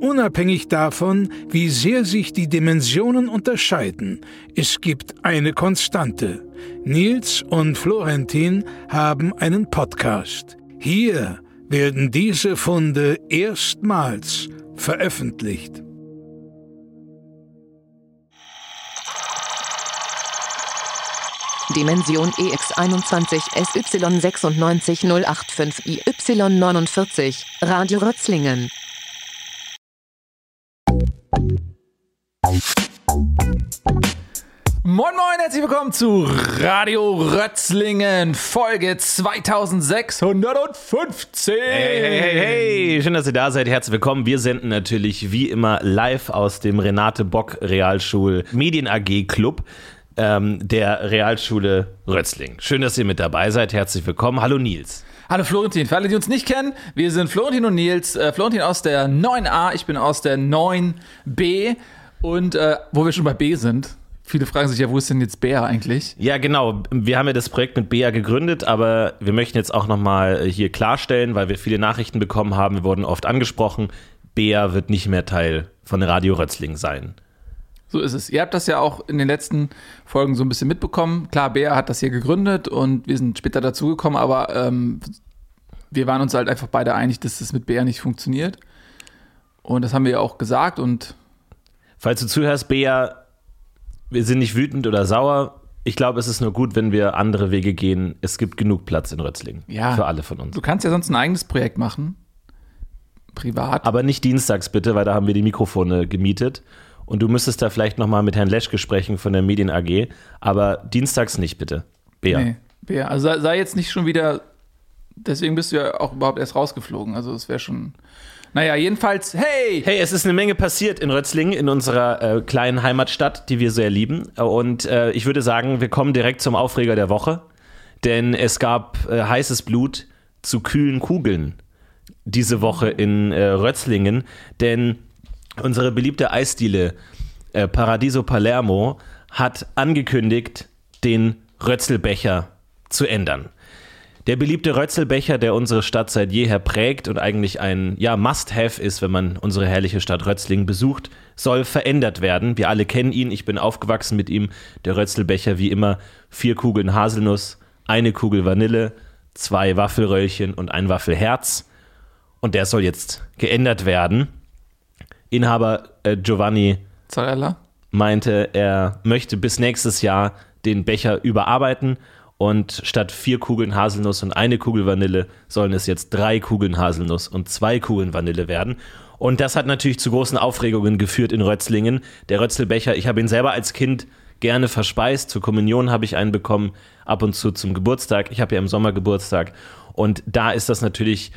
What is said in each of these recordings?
Unabhängig davon, wie sehr sich die Dimensionen unterscheiden, es gibt eine Konstante. Nils und Florentin haben einen Podcast. Hier werden diese Funde erstmals veröffentlicht. Dimension EX21 SY96085 IY49 Radio Rötzlingen Moin Moin, herzlich willkommen zu Radio Rötzlingen, Folge 2615. Hey, hey, hey, hey, schön, dass ihr da seid. Herzlich willkommen. Wir senden natürlich wie immer live aus dem Renate Bock Realschul Medien AG Club ähm, der Realschule Rötzling. Schön, dass ihr mit dabei seid. Herzlich willkommen. Hallo Nils. Hallo Florentin, für alle, die uns nicht kennen, wir sind Florentin und Nils. Äh, Florentin aus der 9a, ich bin aus der 9b. Und äh, wo wir schon bei B sind, viele fragen sich ja, wo ist denn jetzt Bea eigentlich? Ja, genau. Wir haben ja das Projekt mit Bea gegründet, aber wir möchten jetzt auch nochmal hier klarstellen, weil wir viele Nachrichten bekommen haben, wir wurden oft angesprochen, Bea wird nicht mehr Teil von Radio Rötzling sein. So ist es. Ihr habt das ja auch in den letzten Folgen so ein bisschen mitbekommen. Klar, Bea hat das hier gegründet und wir sind später dazugekommen, aber ähm, wir waren uns halt einfach beide einig, dass das mit Bea nicht funktioniert. Und das haben wir ja auch gesagt und. Falls du zuhörst, Bea, wir sind nicht wütend oder sauer. Ich glaube, es ist nur gut, wenn wir andere Wege gehen. Es gibt genug Platz in Rötzlingen. Ja. Für alle von uns. Du kannst ja sonst ein eigenes Projekt machen. Privat. Aber nicht dienstags bitte, weil da haben wir die Mikrofone gemietet. Und du müsstest da vielleicht nochmal mit Herrn Leschke sprechen von der Medien AG. Aber dienstags nicht, bitte. Bea. Nee, Bea. Also sei, jetzt nicht schon wieder. Deswegen bist du ja auch überhaupt erst rausgeflogen. Also es wäre schon. Naja, jedenfalls, hey! Hey, es ist eine Menge passiert in Rötzlingen, in unserer äh, kleinen Heimatstadt, die wir sehr lieben. Und äh, ich würde sagen, wir kommen direkt zum Aufreger der Woche. Denn es gab äh, heißes Blut zu kühlen Kugeln diese Woche in äh, Rötzlingen. Denn unsere beliebte Eisdiele äh, Paradiso Palermo hat angekündigt, den Rötzelbecher zu ändern. Der beliebte Rötzelbecher, der unsere Stadt seit jeher prägt und eigentlich ein ja, Must-Have ist, wenn man unsere herrliche Stadt Rötzlingen besucht, soll verändert werden. Wir alle kennen ihn, ich bin aufgewachsen mit ihm. Der Rötzelbecher, wie immer, vier Kugeln Haselnuss, eine Kugel Vanille, zwei Waffelröllchen und ein Waffelherz. Und der soll jetzt geändert werden. Inhaber äh, Giovanni Zarella? meinte, er möchte bis nächstes Jahr den Becher überarbeiten und statt vier Kugeln Haselnuss und eine Kugel Vanille sollen es jetzt drei Kugeln Haselnuss und zwei Kugeln Vanille werden. Und das hat natürlich zu großen Aufregungen geführt in Rötzlingen. Der Rötzelbecher, ich habe ihn selber als Kind gerne verspeist. Zur Kommunion habe ich einen bekommen, ab und zu zum Geburtstag. Ich habe ja im Sommer Geburtstag. Und da ist das natürlich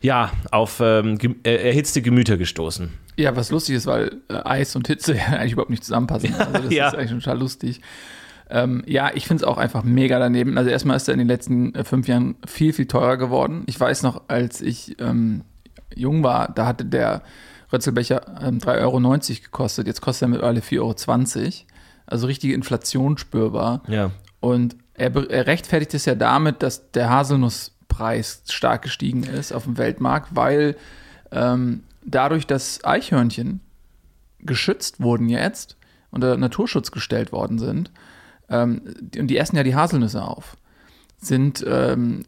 ja, auf ähm, ge äh, erhitzte Gemüter gestoßen. Ja, was lustig ist, weil äh, Eis und Hitze eigentlich überhaupt nicht zusammenpassen. Also das Ja. ist eigentlich total lustig. Ähm, ja, ich finde es auch einfach mega daneben. Also erstmal ist er in den letzten äh, fünf Jahren viel, viel teurer geworden. Ich weiß noch, als ich ähm, jung war, da hatte der Rötzelbecher ähm, 3,90 Euro gekostet. Jetzt kostet er mittlerweile 4,20 Euro. Also richtige Inflation spürbar. Ja. Und er, er rechtfertigt es ja damit, dass der Haselnusspreis stark gestiegen ist auf dem Weltmarkt, weil ähm, dadurch, dass Eichhörnchen geschützt wurden jetzt, unter Naturschutz gestellt worden sind, ähm, die- und die essen ja die Haselnüsse auf, sind ähm,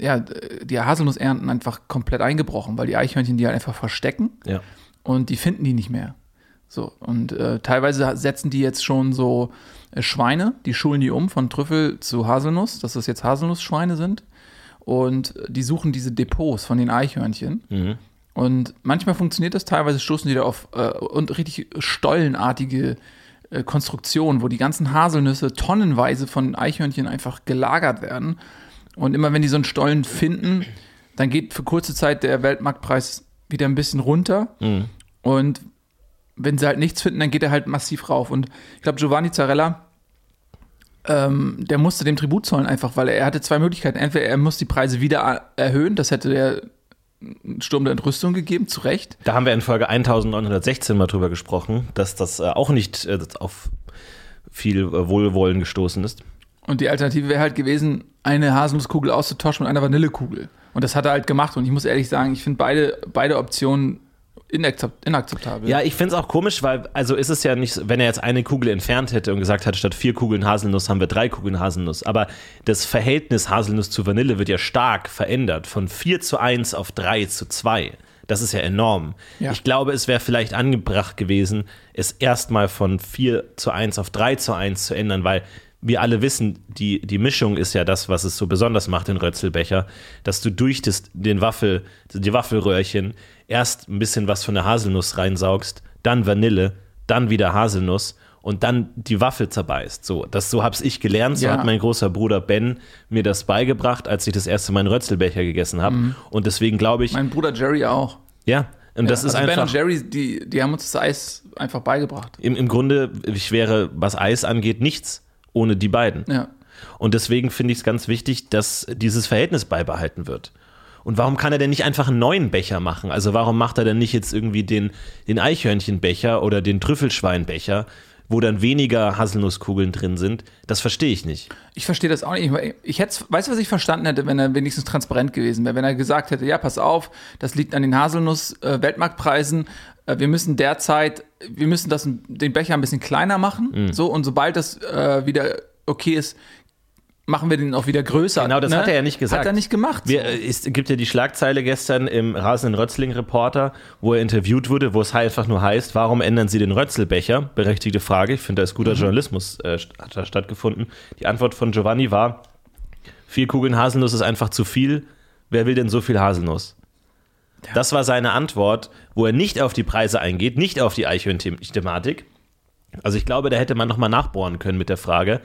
ja, die Haselnussernten einfach komplett eingebrochen, weil die Eichhörnchen die halt einfach verstecken Ja. und die finden die nicht mehr. So, und äh, teilweise setzen die jetzt schon so äh, Schweine, die schulen die um von Trüffel zu Haselnuss, dass das jetzt Haselnussschweine sind. Und die suchen diese Depots von den Eichhörnchen. Mhm. Und manchmal funktioniert das, teilweise stoßen die da auf äh, und richtig stollenartige äh, Konstruktionen, wo die ganzen Haselnüsse tonnenweise von Eichhörnchen einfach gelagert werden. Und immer wenn die so einen Stollen finden, dann geht für kurze Zeit der Weltmarktpreis wieder ein bisschen runter. Und wenn sie halt nichts finden, dann geht er halt massiv rauf. Und ich glaube, Giovanni Zarella, ähm, der musste dem Tribut zollen einfach, weil er, er hatte zwei Möglichkeiten. Entweder er muss die Preise wieder erhöhen, das hätte der einen Sturm der Entrüstung gegeben, zu Recht. Da haben wir in Folge 1916 mal drüber gesprochen, dass das äh, auch nicht äh, auf viel äh, Wohlwollen gestoßen ist. Und die Alternative wäre halt gewesen, eine Haselnusskugel auszutauschen mit einer Vanillekugel. Und das hat er halt gemacht. Und ich muss ehrlich sagen, ich finde beide, beide Optionen inakzept, inakzeptabel. Ja, ich finde es auch komisch, weil, also ist es ja nicht, wenn er jetzt eine Kugel entfernt hätte und gesagt hat, statt vier Kugeln Haselnuss haben wir drei Kugeln Haselnuss. Aber das Verhältnis Haselnuss zu Vanille wird ja stark verändert, von 4 zu 1 auf 3 zu 2. Das ist ja enorm. Ja. Ich glaube, es wäre vielleicht angebracht gewesen, es erstmal von 4 zu 1 auf 3 zu 1 zu ändern, weil wir alle wissen, die, die Mischung ist ja das, was es so besonders macht, den Rötzelbecher, dass du durch das, den Waffel, die Waffelröhrchen erst ein bisschen was von der Haselnuss reinsaugst, dann Vanille, dann wieder Haselnuss und dann die Waffel zerbeißt. So, das, so hab's ich gelernt, so Ja. hat mein großer Bruder Ben mir das beigebracht, als ich das erste Mal einen Rötzelbecher gegessen habe. Und deswegen glaube ich, Mein Bruder Jerry auch. ja, und das ja, ist also Ben einfach. und Jerry, die, die haben uns das Eis einfach beigebracht. Im, Im Grunde, ich wäre, was Eis angeht, nichts ohne die beiden. Ja. Und deswegen finde ich es ganz wichtig, dass dieses Verhältnis beibehalten wird. Und warum kann er denn nicht einfach einen neuen Becher machen? Also warum macht er denn nicht jetzt irgendwie den, den Eichhörnchenbecher oder den Trüffelschweinbecher, wo dann weniger Haselnusskugeln drin sind? Das verstehe ich nicht. Ich verstehe das auch nicht. Ich, hätte, weißt du, was ich verstanden hätte, wenn er wenigstens transparent gewesen wäre? Wenn er gesagt hätte, ja, pass auf, das liegt an den Haselnuss-Weltmarktpreisen. Äh, wir müssen derzeit, wir müssen das, den Becher ein bisschen kleiner machen. Mhm. So, und sobald das äh, wieder okay ist, machen wir den auch wieder größer. Genau, das hat er ja nicht gesagt. Hat er nicht gemacht. Wir, äh, es gibt ja die Schlagzeile gestern im Rasenden Rötzling-Reporter, wo er interviewt wurde, wo es einfach nur heißt, warum ändern Sie den Rötzelbecher? Berechtigte Frage. Ich finde, da ist guter Journalismus äh, hat da stattgefunden. Die Antwort von Giovanni war, vier Kugeln Haselnuss ist einfach zu viel. Wer will denn so viel Haselnuss? Das war seine Antwort, wo er nicht auf die Preise eingeht, nicht auf die Eichhörn-Thematik. Also ich glaube, da hätte man nochmal nachbohren können mit der Frage.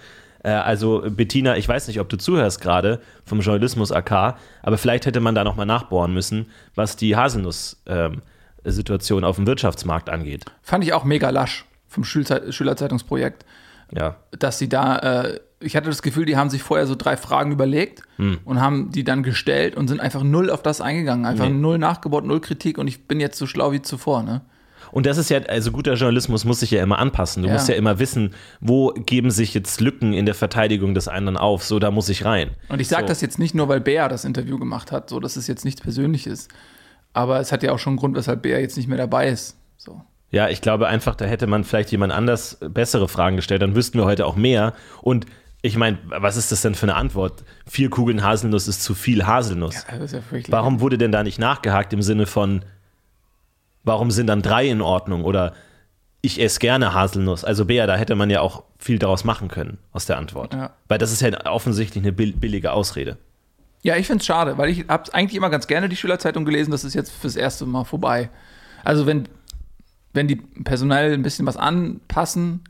Äh, Also Bettina, ich weiß nicht, ob du zuhörst gerade vom Journalismus AK, aber vielleicht hätte man da nochmal nachbohren müssen, was die Haselnuss-Situation auf dem Wirtschaftsmarkt angeht. Fand ich auch mega lasch vom Schülerzeitungsprojekt. Ja. dass sie da, äh, ich hatte das Gefühl, die haben sich vorher so drei Fragen überlegt Hm. und haben die dann gestellt und sind einfach null auf das eingegangen. Einfach Nee. null nachgebaut, null Kritik und ich bin jetzt so schlau wie zuvor, ne? Und das ist ja, also guter Journalismus muss sich ja immer anpassen. Du Ja. musst ja immer wissen, wo geben sich jetzt Lücken in der Verteidigung des anderen auf. So, da muss ich rein. Und ich sage So. das jetzt nicht nur, weil Bea das Interview gemacht hat, so, das ist jetzt nichts Persönliches. Aber es hat ja auch schon einen Grund, weshalb Bea jetzt nicht mehr dabei ist. So. Ja, ich glaube einfach, da hätte man vielleicht jemand anders bessere Fragen gestellt, dann wüssten wir heute auch mehr. Und ich meine, was ist das denn für eine Antwort? Vier Kugeln Haselnuss ist zu viel Haselnuss. Das ist ja fürchterlich. Warum wurde denn da nicht nachgehakt im Sinne von, warum sind dann drei in Ordnung? Oder ich esse gerne Haselnuss. Also Bea, da hätte man ja auch viel daraus machen können aus der Antwort. Ja. Weil das ist ja offensichtlich eine bill- billige Ausrede. Ja, ich finde es schade, weil ich habe eigentlich immer ganz gerne die Schülerzeitung gelesen. Das ist jetzt fürs erste Mal vorbei. Also wenn, wenn die personell ein bisschen was anpassen,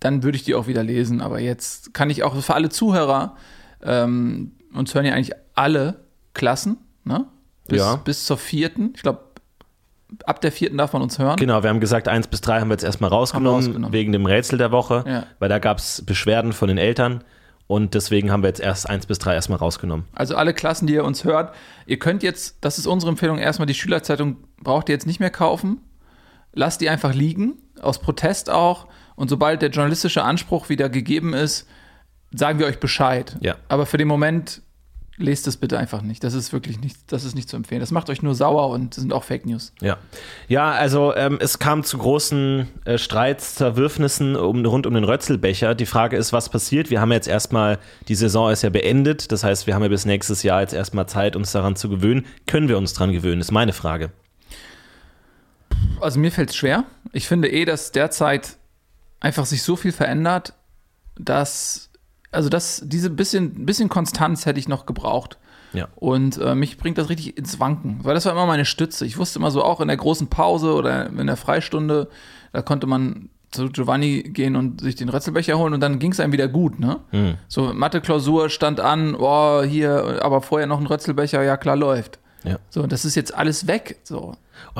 dann würde ich die auch wieder lesen. Aber jetzt kann ich auch für alle Zuhörer, ähm, uns hören ja eigentlich alle Klassen, ne? Bis, Ja. bis zur vierten. Ich glaube, ab der vierten darf man uns hören. Genau, wir haben gesagt, eins bis drei haben wir jetzt erstmal rausgenommen, rausgenommen. wegen dem Rätsel der Woche, Ja. weil da gab es Beschwerden von den Eltern und deswegen haben wir jetzt erst eins bis drei erstmal rausgenommen. Also alle Klassen, die ihr uns hört, ihr könnt jetzt, das ist unsere Empfehlung, erstmal die Schülerzeitung braucht ihr jetzt nicht mehr kaufen. Lasst die einfach liegen, aus Protest auch. Und sobald der journalistische Anspruch wieder gegeben ist, sagen wir euch Bescheid. Ja. Aber für den Moment lest es bitte einfach nicht. Das ist wirklich nicht, das ist nicht zu empfehlen. Das macht euch nur sauer und das sind auch Fake News. Ja, ja also ähm, es kam zu großen äh, Streits, Zerwürfnissen um, rund um den Rötzelbecher. Die Frage ist, was passiert? Wir haben jetzt erstmal, die Saison ist ja beendet, das heißt, wir haben ja bis nächstes Jahr jetzt erstmal Zeit, uns daran zu gewöhnen. Können wir uns daran gewöhnen, ist meine Frage. Also mir fällt es schwer. Ich finde eh, dass derzeit einfach sich so viel verändert, dass, also das, diese bisschen, bisschen Konstanz hätte ich noch gebraucht. Ja. Und äh, mich bringt das richtig ins Wanken, weil das war immer meine Stütze. Ich wusste immer so auch in der großen Pause oder in der Freistunde, da konnte man zu Giovanni gehen und sich den Rätselbecher holen und dann ging es einem wieder gut, ne? So Mathe-Klausur stand an, oh, hier, aber vorher noch ein Rötzelbecher, ja klar läuft. Ja. So, das ist jetzt alles weg. So.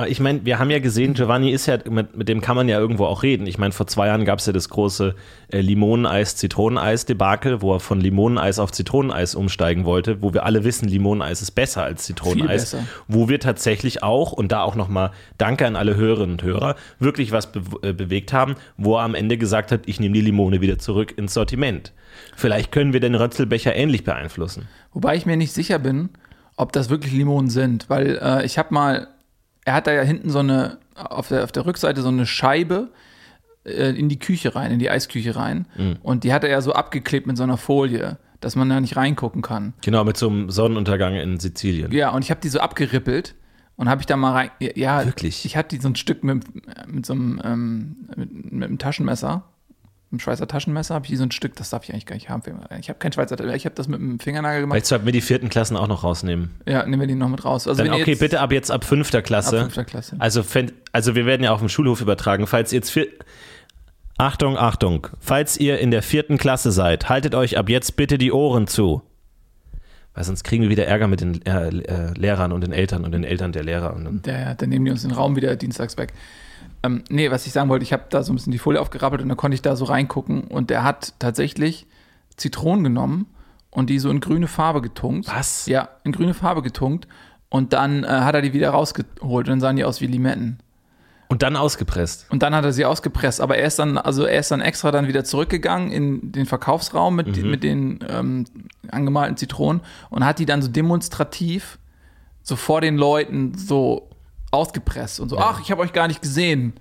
Ich meine, wir haben ja gesehen, Giovanni ist ja, mit, mit dem kann man ja irgendwo auch reden. Ich meine, vor zwei Jahren gab es ja das große äh, Limoneneis-Zitroneneis-Debakel, wo er von Limoneneis auf Zitroneneis umsteigen wollte, wo wir alle wissen, Limoneneis ist besser als Zitroneneis. besser. Wo wir tatsächlich auch, und da auch nochmal Danke an alle Hörerinnen und Hörer, wirklich was be äh, bewegt haben, wo er am Ende gesagt hat, ich nehme die Limone wieder zurück ins Sortiment. Vielleicht können wir den Rötzelbecher ähnlich beeinflussen. Wobei ich mir nicht sicher bin, ob das wirklich Limonen sind, weil äh, ich habe mal, er hat da ja hinten so eine, auf der, auf der Rückseite so eine Scheibe äh, in die Küche rein, in die Eisküche rein. Und die hat er ja so abgeklebt mit so einer Folie, dass man da nicht reingucken kann. Genau, mit so einem Sonnenuntergang in Sizilien. Ja, und ich habe die so abgerippelt und habe ich da mal rein. Ja, Wirklich? Ich hatte die so ein Stück mit, mit so einem, ähm, mit, mit einem Taschenmesser, einem Schweizer Taschenmesser, habe ich die so ein Stück, das darf ich eigentlich gar nicht haben. Ich habe kein Schweizer Taschenmesser, ich habe das mit einem Fingernagel gemacht. Vielleicht sollten wir die vierten Klassen auch noch rausnehmen. Ja, nehmen wir die noch mit raus. Also Dann, okay, jetzt- bitte ab jetzt ab fünfter Klasse. Ab fünfter Klasse. Also, also wir werden ja auf dem Schulhof übertragen. Falls ihr jetzt vier, Achtung, Achtung. Falls ihr in der vierten Klasse seid, haltet euch ab jetzt bitte die Ohren zu. Weil sonst kriegen wir wieder Ärger mit den äh, äh, Lehrern und den Eltern und den Eltern der Lehrer. Und dann, Ja, ja, dann nehmen die uns den Raum wieder dienstags weg. Ähm, nee, was ich sagen wollte, ich habe da so ein bisschen die Folie aufgerappelt und dann konnte ich da so reingucken und der hat tatsächlich Zitronen genommen und die so in grüne Farbe getunkt. Was? Ja, in grüne Farbe getunkt und dann äh, hat er die wieder rausgeholt und dann sahen die aus wie Limetten. und dann ausgepresst. Und dann hat er sie ausgepresst, aber er ist dann, also er ist dann extra dann wieder zurückgegangen in den Verkaufsraum mit, mit den ähm, angemalten Zitronen und hat die dann so demonstrativ so vor den Leuten so ausgepresst und so, ach, ich habe euch gar nicht gesehen.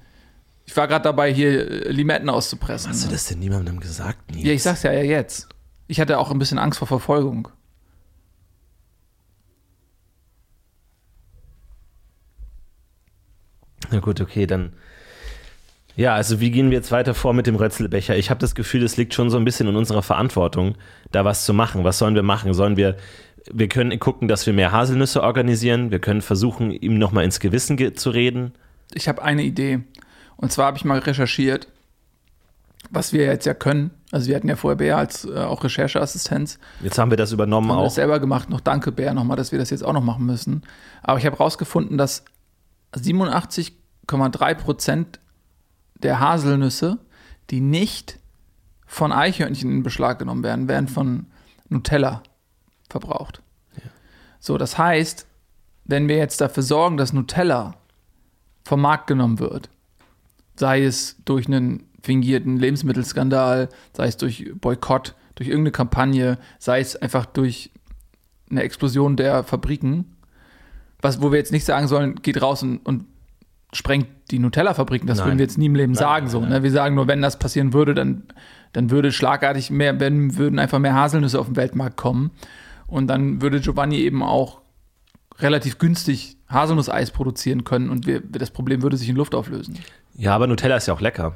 Ich war gerade dabei, hier äh, Limetten auszupressen. Hast du das denn niemandem gesagt? Nils? Ja, ich sag's ja, ja jetzt. Ich hatte auch ein bisschen Angst vor Verfolgung. Na gut, okay, dann. Ja, also wie gehen wir jetzt weiter vor mit dem Rötzelbecher? Ich habe das Gefühl, es liegt schon so ein bisschen in unserer Verantwortung, da was zu machen. Was sollen wir machen? Sollen wir, wir können gucken, dass wir mehr Haselnüsse organisieren. Wir können versuchen, ihm nochmal ins Gewissen ge zu reden. Ich habe eine Idee. Und zwar habe ich mal recherchiert, was wir jetzt ja können. Also wir hatten ja vorher Bär als äh, auch Rechercheassistenz. Jetzt haben wir das übernommen haben auch. das selber gemacht. Noch danke, Bär, nochmal, dass wir das jetzt auch noch machen müssen. Aber ich habe rausgefunden, dass 87,3 Prozent der Haselnüsse, die nicht von Eichhörnchen in Beschlag genommen werden, werden von Nutella verbraucht. So, das heißt, wenn wir jetzt dafür sorgen, dass Nutella vom Markt genommen wird, sei es durch einen fingierten Lebensmittelskandal, sei es durch Boykott, durch irgendeine Kampagne, sei es einfach durch eine Explosion der Fabriken, was, wo wir jetzt nicht sagen sollen, geht raus und, und sprengt die Nutella-Fabriken. Das Nein. würden wir jetzt nie im Leben Nein, sagen. nein, so. Ne? Wir sagen nur, wenn das passieren würde, dann, dann würde schlagartig mehr, wenn, würden einfach mehr Haselnüsse auf den Weltmarkt kommen. Und dann würde Giovanni eben auch relativ günstig Haselnusseis produzieren können und wir, das Problem würde sich in Luft auflösen. Ja, aber Nutella ist ja auch lecker.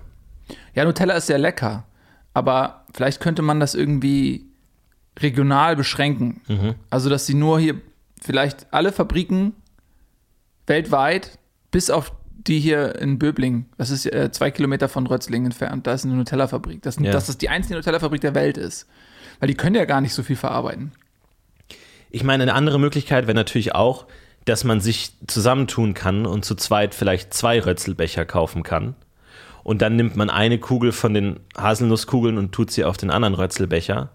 Ja, Nutella ist sehr lecker, aber vielleicht könnte man das irgendwie regional beschränken. Also, dass sie nur hier vielleicht alle Fabriken weltweit, bis auf die hier in Böbling, das ist äh, zwei Kilometer von Rötzlingen entfernt, da ist eine Nutella-Fabrik. Das, Ja. Dass das die einzige Nutella-Fabrik der Welt ist. Weil die können ja gar nicht so viel verarbeiten. Ich meine, eine andere Möglichkeit wäre natürlich auch, dass man sich zusammentun kann und zu zweit vielleicht zwei Rötzelbecher kaufen kann. Und dann nimmt man eine Kugel von den Haselnusskugeln und tut sie auf den anderen Rötzelbecher.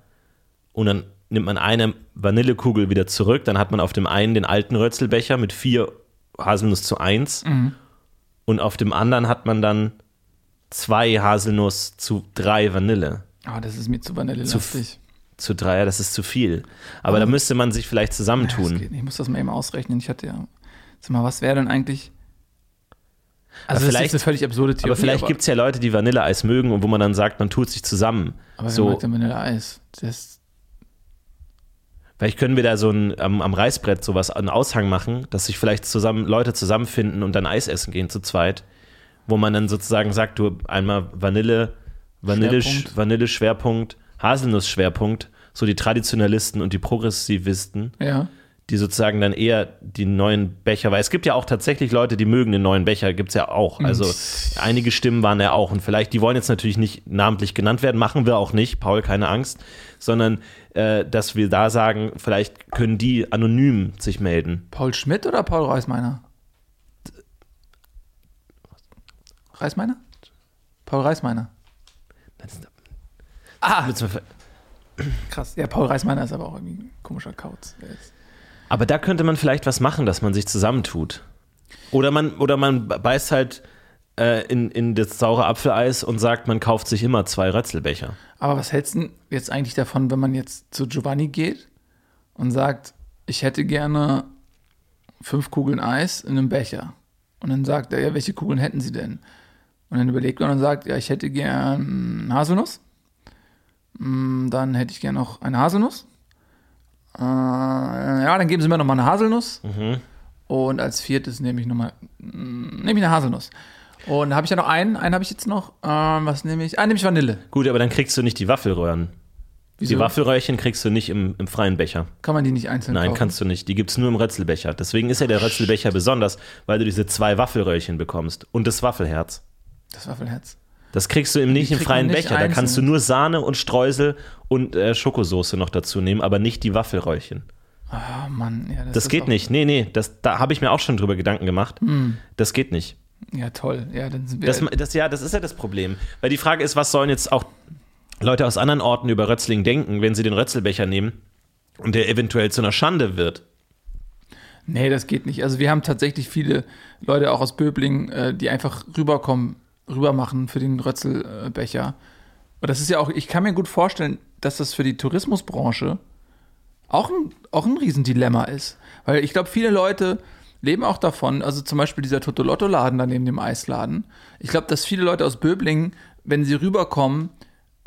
Und dann nimmt man eine Vanillekugel wieder zurück. Dann hat man auf dem einen den alten Rötzelbecher mit vier Haselnuss zu eins. Und auf dem anderen hat man dann zwei Haselnuss zu drei Vanille. Aber das ist mir zu vanillelastig. Zu drei, ja, das ist zu viel. Aber da müsste man sich vielleicht zusammentun. nicht. Ich muss das mal eben ausrechnen. Ich hatte ja. Sag mal, was wäre denn eigentlich. Also, vielleicht- das ist eine völlig absurde Theorie. Aber vielleicht gibt es ja Leute, die Vanilleeis mögen und wo man dann sagt, man tut sich zusammen. Aber wer so, mag denn Vanilleeis? Das, vielleicht können wir da so ein, am, am Reißbrett sowas, einen Aushang machen, dass sich vielleicht zusammen Leute zusammenfinden und dann Eis essen gehen zu zweit, wo man dann sozusagen sagt, du einmal Vanille, Vanille, Schwerpunkt. Vanille Schwerpunkt, Haselnuss Schwerpunkt, so die Traditionalisten und die Progressivisten, ja. die sozusagen dann eher die neuen Becher, weil es gibt ja auch tatsächlich Leute, die mögen den neuen Becher, gibt es ja auch. Also einige Stimmen waren ja auch und vielleicht, die wollen jetzt natürlich nicht namentlich genannt werden, machen wir auch nicht, Paul, keine Angst, sondern äh, dass wir da sagen, vielleicht können die anonym sich melden. Paul Schmidt oder Paul Reismeiner? Reismeiner? Paul Reismeiner. Ah, krass. Ja, Paul Reismeiner ist aber auch irgendwie ein komischer Kauz. Aber da könnte man vielleicht was machen, dass man sich zusammentut. Oder man, oder man beißt halt äh, in, in das saure Apfeleis und sagt, man kauft sich immer zwei Rötzelbecher. Aber was hältst du jetzt eigentlich davon, wenn man jetzt zu Giovanni geht und sagt, ich hätte gerne fünf Kugeln Eis in einem Becher? Und dann sagt er, ja, welche Kugeln hätten Sie denn? Und dann überlegt man und sagt, ja, ich hätte gern Haselnuss. Mm, Dann hätte ich gern noch eine Haselnuss. Äh, ja, dann geben Sie mir noch mal eine Haselnuss. Und als viertes nehme ich noch mal, mm, nehme ich eine Haselnuss. Und da habe ich ja noch einen, einen habe ich jetzt noch. Ähm, was nehme ich? Ah, nehme ich Vanille. Gut, aber dann kriegst du nicht die Waffelröhren. Wieso? Die Waffelröhrchen kriegst du nicht im, im freien Becher. Kann man die nicht einzeln Nein, kaufen? kannst du nicht. Die gibt es nur im Rötzelbecher. Deswegen ist ja der Rötzelbecher besonders, weil du diese zwei Waffelröhrchen bekommst und das Waffelherz. Das Waffelherz. Das kriegst du im nicht im freien nicht Becher. Da kannst du einzeln. nur Sahne und Streusel und äh, Schokosoße noch dazu nehmen, aber nicht die Waffelröhrchen. Oh Mann, ja, das, Das geht nicht. Nee, nee, das, da habe ich mir auch schon drüber Gedanken gemacht. Das geht nicht. Ja, toll. Ja, dann sind wir. Das, das, ja, das ist ja das Problem. Weil die Frage ist, was sollen jetzt auch Leute aus anderen Orten über Rötzling denken, wenn sie den Rötzelbecher nehmen und der eventuell zu einer Schande wird? nee, das geht nicht. Also wir haben tatsächlich viele Leute auch aus Böbling, äh, die einfach rüberkommen, rübermachen für den Rötzelbecher. Und das ist ja auch, ich kann mir gut vorstellen, dass das für die Tourismusbranche auch ein, auch ein Riesendilemma ist. Weil ich glaube, viele Leute leben auch davon, also zum Beispiel dieser Totolotto-Laden da neben dem Eisladen. Ich glaube, dass viele Leute aus Böblingen, wenn sie rüberkommen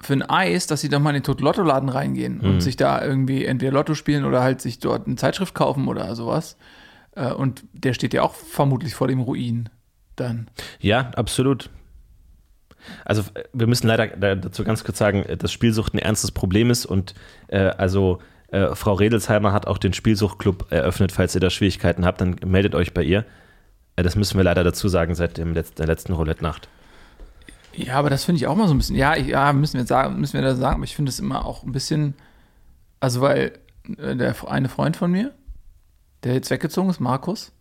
für ein Eis, dass sie dann mal in den Totolotto-Laden reingehen und sich da irgendwie entweder Lotto spielen oder halt sich dort eine Zeitschrift kaufen oder sowas. Äh, Und der steht ja auch vermutlich vor dem Ruin dann. Ja, absolut. Also äh, wir müssen leider da- dazu ganz kurz sagen, äh, dass Spielsucht ein ernstes Problem ist und äh, also äh, Frau Redelsheimer hat auch den Spielsuchtclub eröffnet. Falls ihr da Schwierigkeiten habt, dann meldet euch bei ihr. Äh, das müssen wir leider dazu sagen seit dem Letz der letzten Roulette-Nacht. Ja, aber das finde ich auch mal so ein bisschen. Ja, ich, ja müssen wir sagen, müssen wir da sagen, aber ich finde es immer auch ein bisschen. Also, weil äh, der eine Freund von mir, der jetzt weggezogen ist, Markus,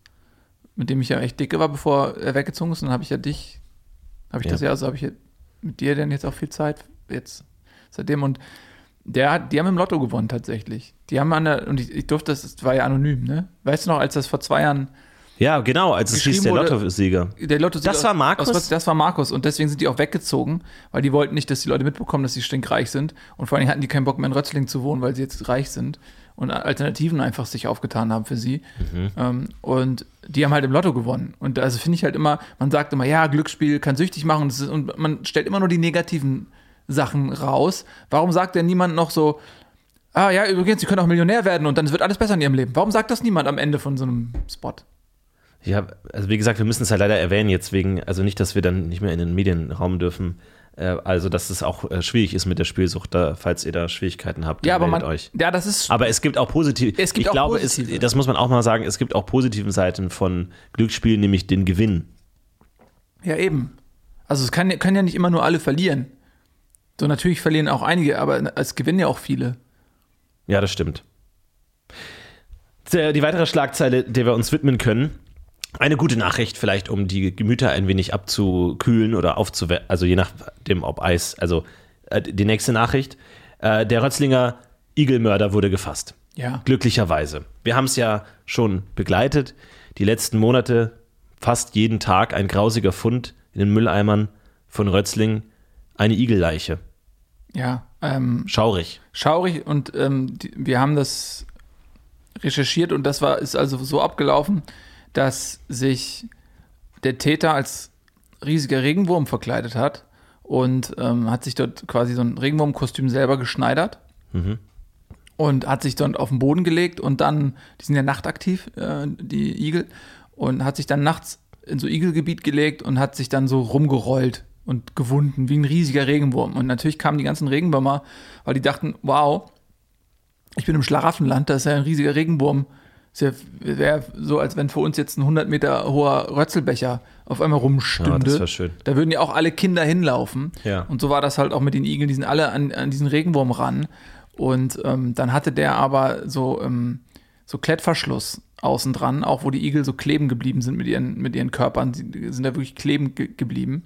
mit dem ich ja echt dicke war, bevor er weggezogen ist, und dann habe ich ja dich, habe ich Ja. das ja, also habe ich mit dir denn jetzt auch viel Zeit jetzt seitdem und der hat, die haben im Lotto gewonnen tatsächlich. Die haben an der, und ich, ich durfte, das war ja anonym, ne? Weißt du noch, als das vor zwei Jahren Ja, genau, als es hieß der Lottosieger. der Lotto Das war Markus? Aus, das war Markus und deswegen sind die auch weggezogen, weil die wollten nicht, dass die Leute mitbekommen, dass sie stinkreich sind und vor allem hatten die keinen Bock mehr in Rötzling zu wohnen, weil sie jetzt reich sind und Alternativen einfach sich aufgetan haben für sie. Mhm. Ähm, und die haben halt im Lotto gewonnen. Und also finde ich halt immer, man sagt immer, ja, Glücksspiel kann süchtig machen und, ist, und man stellt immer nur die negativen Sachen raus. Warum sagt denn niemand noch so, ah ja, übrigens, sie können auch Millionär werden und dann wird alles besser in ihrem Leben. Warum sagt das niemand am Ende von so einem Spot? Ja, also wie gesagt, wir müssen es halt leider erwähnen jetzt wegen, also nicht, dass wir dann nicht mehr in den Medienraum dürfen. Äh, also, dass es auch äh, schwierig ist mit der Spielsucht, da, falls ihr da Schwierigkeiten habt, Ja, aber man, euch. ja, das ist Aber es gibt auch positive. Es gibt ich auch glaube, positive. Es, das muss man auch mal sagen. Es gibt auch positiven Seiten von Glücksspiel, nämlich den Gewinn. Ja, eben. Also es kann, können ja nicht immer nur alle verlieren. So, natürlich verlieren auch einige, aber es gewinnen ja auch viele. Ja, das stimmt. Die weitere Schlagzeile, der wir uns widmen können. Eine gute Nachricht, vielleicht um die Gemüter ein wenig abzukühlen oder aufzuwärmen, also je nachdem, ob Eis. Also äh, die nächste Nachricht. Äh, der Rötzlinger Igelmörder wurde gefasst. Ja. Glücklicherweise. Wir haben es ja schon begleitet. Die letzten Monate fast jeden Tag ein grausiger Fund in den Mülleimern von Rötzling. Eine Igelleiche. Ja. Ähm, Schaurig. schaurig und ähm, die, wir haben das recherchiert und das war, ist also so abgelaufen, dass sich der Täter als riesiger Regenwurm verkleidet hat und ähm, hat sich dort quasi so ein Regenwurmkostüm selber geschneidert und hat sich dort auf den Boden gelegt und dann, die sind ja nachtaktiv, äh, die Igel, und hat sich dann nachts in so Igelgebiet gelegt und hat sich dann so rumgerollt und gewunden, wie ein riesiger Regenwurm. Und natürlich kamen die ganzen Regenwürmer, weil die dachten, wow, ich bin im Schlaraffenland, da ist ja ein riesiger Regenwurm Es wäre so, als wenn für uns jetzt ein 100 Meter hoher Rötzelbecher auf einmal rumstünde. Ja, das schön. Da würden ja auch alle Kinder hinlaufen. Ja. Und so war das halt auch mit den Igeln. Die sind alle an, an diesen Regenwurm ran. Und ähm, dann hatte der aber so, ähm, so Klettverschluss außen dran, auch wo die Igel so kleben geblieben sind mit ihren, mit ihren Körpern. Sie sind da wirklich kleben ge geblieben.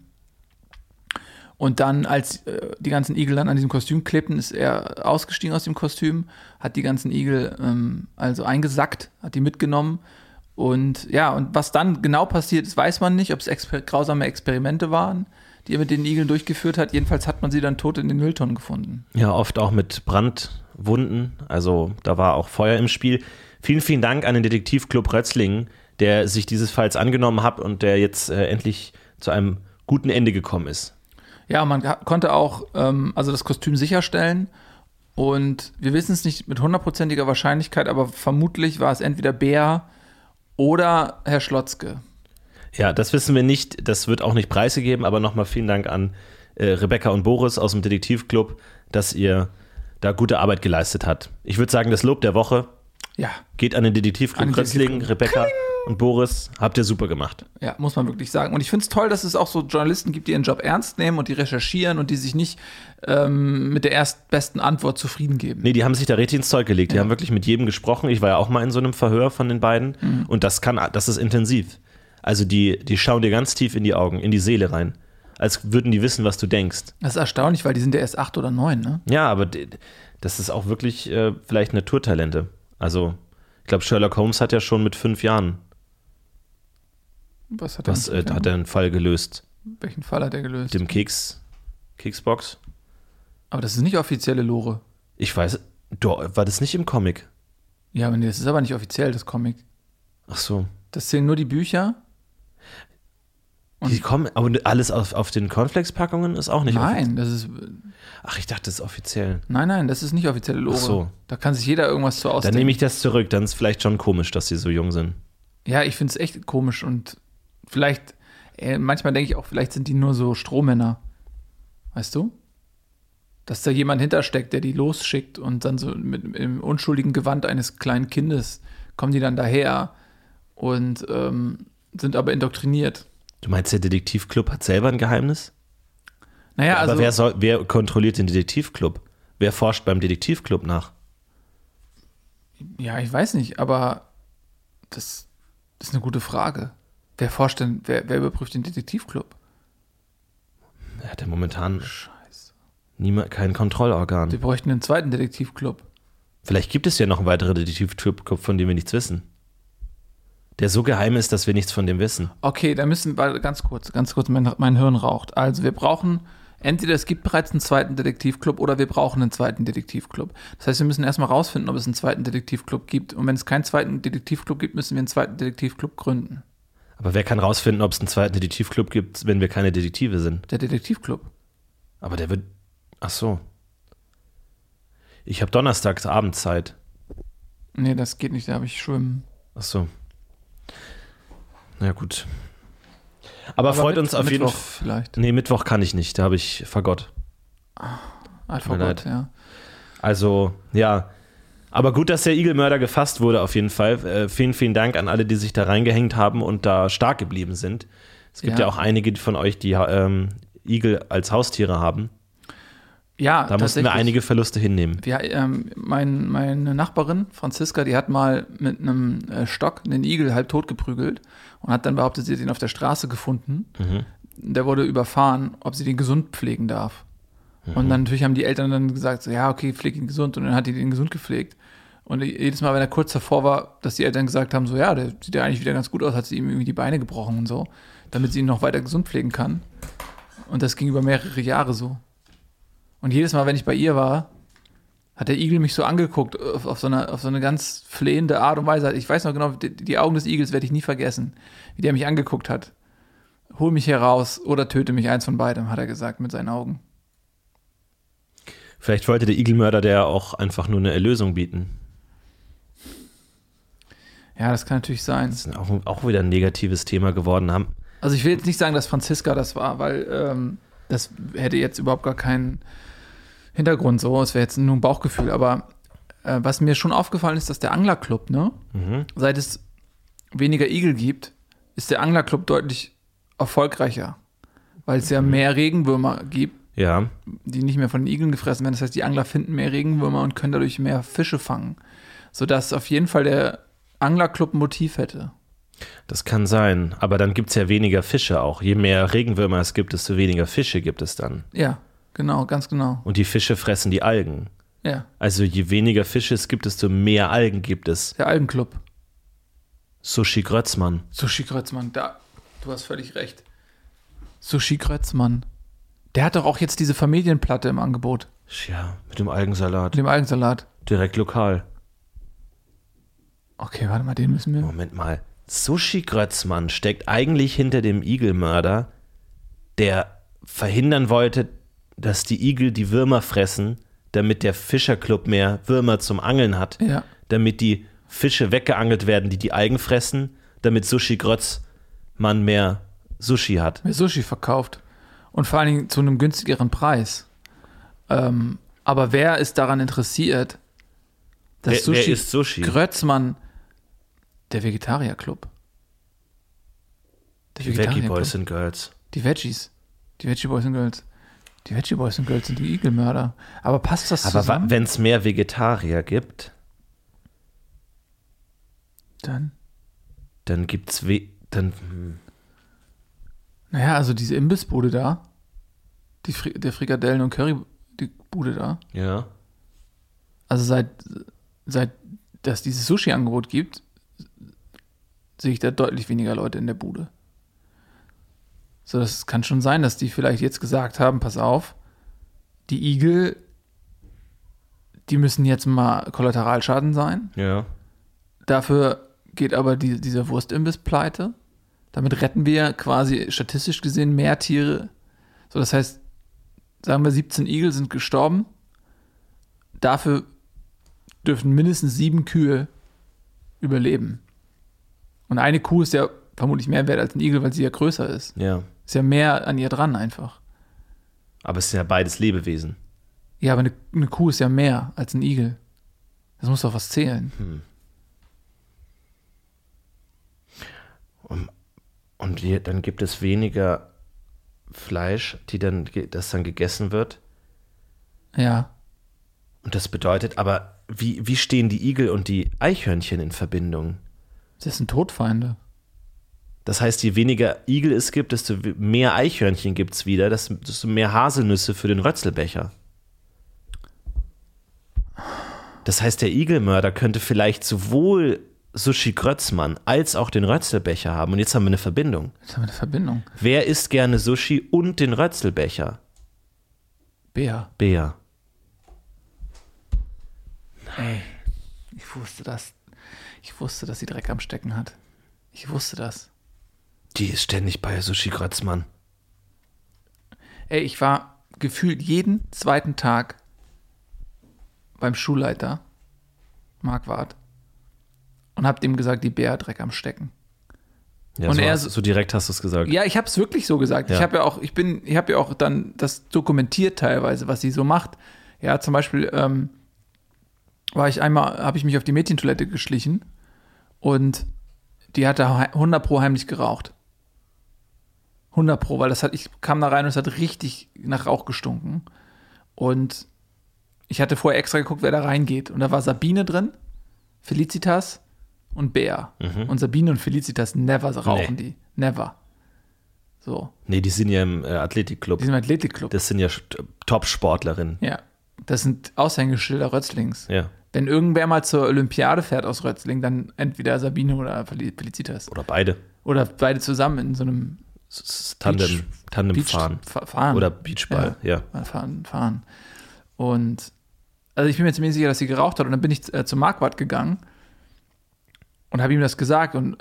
Und dann, als äh, die ganzen Igel dann an diesem Kostüm klebten, ist er ausgestiegen aus dem Kostüm, hat die ganzen Igel ähm, also eingesackt, hat die mitgenommen. Und ja, und was dann genau passiert ist, weiß man nicht, ob es exper grausame Experimente waren, die er mit den Igeln durchgeführt hat. Jedenfalls hat man sie dann tot in den Mülltonnen gefunden. Ja, oft auch mit Brandwunden. Also da war auch Feuer im Spiel. Vielen, vielen Dank an den Detektivclub Rötzlingen, der sich dieses Falls angenommen hat und der jetzt äh, endlich zu einem guten Ende gekommen ist. Ja, man konnte auch ähm, also das Kostüm sicherstellen. Und wir wissen es nicht mit hundertprozentiger Wahrscheinlichkeit, aber vermutlich war es entweder Bär oder Herr Schlotzke. Ja, das wissen wir nicht. Das wird auch nicht preisgegeben, aber nochmal vielen Dank an äh, Rebecca und Boris aus dem Detektivclub, dass ihr da gute Arbeit geleistet habt. Ich würde sagen, das Lob der Woche Ja, geht an den Detektivclub An den Rötzlingen, Detektivclub. Rebecca und Boris. Habt ihr super gemacht. ja, muss man wirklich sagen. Und ich finde es toll, dass es auch so Journalisten gibt, die ihren Job ernst nehmen und die recherchieren und die sich nicht ähm, mit der erstbesten Antwort zufrieden geben. Nee, die haben sich da richtig ins Zeug gelegt. Die haben wirklich mit jedem gesprochen. Ich war ja auch mal in so einem Verhör von den beiden. Mhm. Und das kann, das ist intensiv. Also die, die schauen dir ganz tief in die Augen, in die Seele rein. Als würden die wissen, was du denkst. Das ist erstaunlich, weil die sind ja erst acht oder neun, ne? Ja, aber das ist auch wirklich äh, vielleicht Naturtalente. Also, ich glaube, Sherlock Holmes hat ja schon mit fünf Jahren Was hat was, er? äh, hat er einen Fall gelöst. Welchen Fall hat er gelöst? Mit dem Keks, Keksbox. Aber das ist nicht offizielle Lore. Ich weiß, doch, war das nicht im Comic? Ja, aber nee, das ist aber nicht offiziell, das Comic. Ach so. Das zählen nur die Bücher. Die kommen, aber alles auf, auf den Cornflakes-Packungen ist auch nicht offiziell. Nein, das ist Ach, ich dachte, das ist offiziell. nein, nein, das ist nicht offizielle Lore. Ach so. Da kann sich jeder irgendwas zu Dann ausdenken. nehme ich das zurück. Dann ist vielleicht schon komisch, dass sie so jung sind. Ja, ich finde es echt komisch und vielleicht, äh, manchmal denke ich auch, vielleicht sind die nur so Strohmänner. Weißt du? Dass da jemand hintersteckt, der die losschickt und dann so mit im unschuldigen Gewand eines kleinen Kindes kommen die dann daher und ähm, sind aber indoktriniert. Du meinst, der Detektivclub hat selber ein Geheimnis? Naja, also Aber wer, soll, wer kontrolliert den Detektivclub? Wer forscht beim Detektivclub nach? ja, ich weiß nicht, aber das ist eine gute Frage. Wer forscht denn, wer, wer überprüft den Detektivclub? Er hat ja momentan Scheiße. niemand, kein Kontrollorgan. Wir bräuchten einen zweiten Detektivclub. Vielleicht gibt es ja noch einen weiteren Detektivclub, von dem wir nichts wissen. Der so geheim ist, dass wir nichts von dem wissen. Okay, da müssen wir ganz kurz, ganz kurz, mein, mein Hirn raucht. Also wir brauchen, entweder es gibt bereits einen zweiten Detektivclub oder wir brauchen einen zweiten Detektivclub. Das heißt, wir müssen erstmal rausfinden, ob es einen zweiten Detektivclub gibt. Und wenn es keinen zweiten Detektivclub gibt, müssen wir einen zweiten Detektivclub gründen. Aber wer kann rausfinden, ob es einen zweiten Detektivclub gibt, wenn wir keine Detektive sind? Der Detektivclub. Aber der wird. Ach so. Ich habe donnerstags Abendzeit. Nee, das geht nicht, da habe ich Schwimmen. Ach so. Na gut. Aber, Aber freut mit- uns auf jeden Mittwoch Fall. vielleicht. Nee, Mittwoch kann ich nicht, da habe ich vergott. Alpha mir Gott, leid. ja. Also, ja. Aber gut, dass der Igelmörder gefasst wurde, auf jeden Fall. Äh, vielen, vielen Dank an alle, die sich da reingehängt haben und da stark geblieben sind. Es gibt ja, Ja. auch einige von euch, die ähm, Igel als Haustiere haben. Ja, Da mussten wir einige Verluste hinnehmen. Wir, ähm, mein, meine Nachbarin, Franziska, die hat mal mit einem äh, Stock einen Igel halb tot geprügelt und hat dann behauptet, sie hätte ihn auf der Straße gefunden. Der wurde überfahren, ob sie den gesund pflegen darf. Und dann natürlich haben die Eltern dann gesagt, so, ja, okay, pfleg ihn gesund. Und dann hat die den gesund gepflegt. Und jedes Mal, wenn er kurz davor war, dass die Eltern gesagt haben, so, ja, der sieht ja eigentlich wieder ganz gut aus, hat sie ihm irgendwie die Beine gebrochen und so, damit sie ihn noch weiter gesund pflegen kann. Und das ging über mehrere Jahre so. Und jedes Mal, wenn ich bei ihr war, hat der Igel mich so angeguckt, auf, auf, so, eine, auf so eine ganz flehende Art und Weise. Ich weiß noch genau, die, die Augen des Igels werde ich nie vergessen, wie der mich angeguckt hat. Hol mich hier raus oder töte mich, eins von beidem, hat er gesagt mit seinen Augen. Vielleicht wollte der Igelmörder der auch einfach nur eine Erlösung bieten. Ja, das kann natürlich sein. Das ist auch, auch wieder ein negatives Thema geworden. Haben, Also ich will jetzt nicht sagen, dass Franziska das war, weil ähm, das hätte jetzt überhaupt gar keinen Hintergrund so. Es wäre jetzt nur ein Bauchgefühl, aber äh, was mir schon aufgefallen ist, dass der Anglerclub, ne, seit es weniger Igel gibt, ist der Anglerclub deutlich erfolgreicher, weil es ja mehr Regenwürmer gibt, Ja. die nicht mehr von den Igeln gefressen werden. Das heißt, die Angler finden mehr Regenwürmer und können dadurch mehr Fische fangen, sodass auf jeden Fall der Anglerclub ein Motiv hätte. Das kann sein, aber dann gibt es ja weniger Fische auch. Je mehr Regenwürmer es gibt, desto weniger Fische gibt es dann. Ja, genau, ganz genau. Und die Fische fressen die Algen. Ja, Also je weniger Fische es gibt, desto mehr Algen gibt es. der Algenclub. Sushi Grötzmann. Sushi Krötzmann, da, du hast völlig recht. Sushi Krötzmann. Der hat doch auch jetzt diese Familienplatte im Angebot. Ja, mit dem Algensalat. Mit dem Algensalat. Direkt lokal. Okay, warte mal, den müssen wir. Moment mal. Sushi Grötzmann steckt eigentlich hinter dem Igelmörder, der verhindern wollte, dass die Igel die Würmer fressen, damit der Fischerclub mehr Würmer zum Angeln hat. Ja. Damit die Fische weggeangelt werden, die die Algen fressen, damit Sushi Grötzmann mehr Sushi hat. Mehr Sushi verkauft. Und vor allen Dingen zu einem günstigeren Preis. Ähm, aber wer ist daran interessiert, dass Wer- wer isst Sushi? Grötzmann, der Vegetarierclub. Der Die Veggie. Boys and Girls. Die Veggies. Die Veggie Boys and Girls. Die Veggie Boys and Girls sind die Igelmörder. Aber passt das Aber zusammen? wenn es mehr Vegetarier gibt, Dann, dann gibt's we dann hm, naja, also diese Imbissbude da, die Fri der Frikadellen- und Currybude da, ja. also seit, seit dass dieses Sushi-Angebot gibt, sehe ich da deutlich weniger Leute in der Bude. So, das kann schon sein, dass die vielleicht jetzt gesagt haben, pass auf, die Igel, die müssen jetzt mal Kollateralschaden sein. Ja. Dafür geht aber die, dieser Wurstimbiss pleite. Damit retten wir quasi statistisch gesehen mehr Tiere. So, das heißt, sagen wir, 17 Igel sind gestorben. Dafür dürfen mindestens sieben Kühe überleben. Und eine Kuh ist ja vermutlich mehr wert als ein Igel, weil sie ja größer ist. Ja. Ist ja mehr an ihr dran einfach. Aber es sind ja beides Lebewesen. Ja, aber eine, eine Kuh ist ja mehr als ein Igel. Das muss doch was zählen. Und je, dann gibt es weniger Fleisch, die dann, das dann gegessen wird. Ja. Und das bedeutet, aber wie, wie stehen die Igel und die Eichhörnchen in Verbindung? Das sind Todfeinde. Das heißt, je weniger Igel es gibt, desto mehr Eichhörnchen gibt es wieder, desto mehr Haselnüsse für den Rötzelbecher. Das heißt, der Igelmörder könnte vielleicht sowohl Sushi Grötzmann als auch den Rötzelbecher haben. Und jetzt haben wir eine Verbindung. Jetzt haben wir eine Verbindung. Wer isst gerne Sushi und den Rötzelbecher? Bär. Bär. Ey, ich wusste das. Ich wusste, dass sie Dreck am Stecken hat. Ich wusste das. Die ist ständig bei Sushi Grötzmann. Ey, ich war gefühlt jeden zweiten Tag beim Schulleiter, Marquardt, und hab dem gesagt, die Bär hat Dreck am Stecken. Ja, Und so, er so direkt hast du es gesagt. Ja, ich habe es wirklich so gesagt. Ja. Ich habe ja auch, ich bin, ich habe ja auch dann das dokumentiert teilweise, was sie so macht. Ja, zum Beispiel ähm, war ich einmal, habe ich mich auf die Mädchentoilette geschlichen und die hatte hei- 100 pro heimlich geraucht. 100 pro, weil das hat, ich kam da rein und es hat richtig nach Rauch gestunken. Und ich hatte vorher extra geguckt, wer da reingeht. Und da war Sabine drin, Felicitas und Bär. Und Sabine und Felicitas never rauchen die. Never. So. Nee, die sind ja im äh, Athletikclub. Die sind im Athletikclub. Das sind ja Top-Sportlerinnen. ja. Das sind Aushängeschilder Rötzlings. Ja. Wenn irgendwer mal zur Olympiade fährt aus Rötzling, dann entweder Sabine oder Fel- Felicitas. Oder beide. Oder beide zusammen in so einem Tandem, Beach- Tandem Beach fahren. fa- fahren. Oder Beachball, ja. Mal Fahren, fahren. Und also ich bin mir ziemlich sicher, dass sie geraucht hat. Und dann bin ich äh, zum Marquardt gegangen und habe ihm das gesagt. Und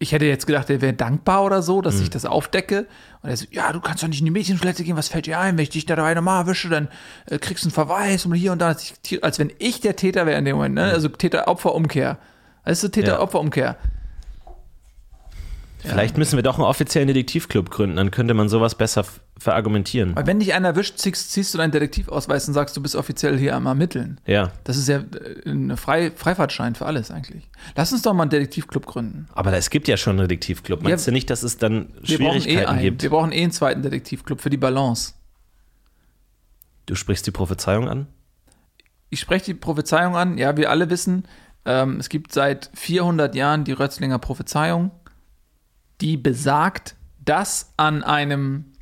ich hätte jetzt gedacht, er wäre dankbar oder so, dass Mhm. ich das aufdecke. Und er so, ja, du kannst doch nicht in die Mädchentoilette gehen, was fällt dir ein? Wenn ich dich da dabei nochmal erwische, dann äh, kriegst du einen Verweis und hier und da. Als, ich, als wenn ich der Täter wäre in dem Moment, ne? Also Täter-Opfer-Umkehr. Weißt du, Täter-Opfer-Umkehr. Vielleicht müssen wir doch einen offiziellen Detektivclub gründen, dann könnte man sowas besser verargumentieren. Weil wenn dich einer erwischt, ziehst, ziehst du deinen Detektivausweis und sagst, du bist offiziell hier am Ermitteln. Ja, Das ist ja äh, ein Frei, Freifahrtschein für alles eigentlich. Lass uns doch mal einen Detektivclub gründen. aber es gibt ja schon einen Detektivclub. Meinst Ja, du nicht, dass es dann eh Schwierigkeiten einen. gibt? wir brauchen eh einen zweiten Detektivclub für die Balance. Du sprichst die Prophezeiung an? Ich spreche die Prophezeiung an. Ja, wir alle wissen, ähm, es gibt seit 400 Jahren die Rötzlinger Prophezeiung, die besagt, dass an einem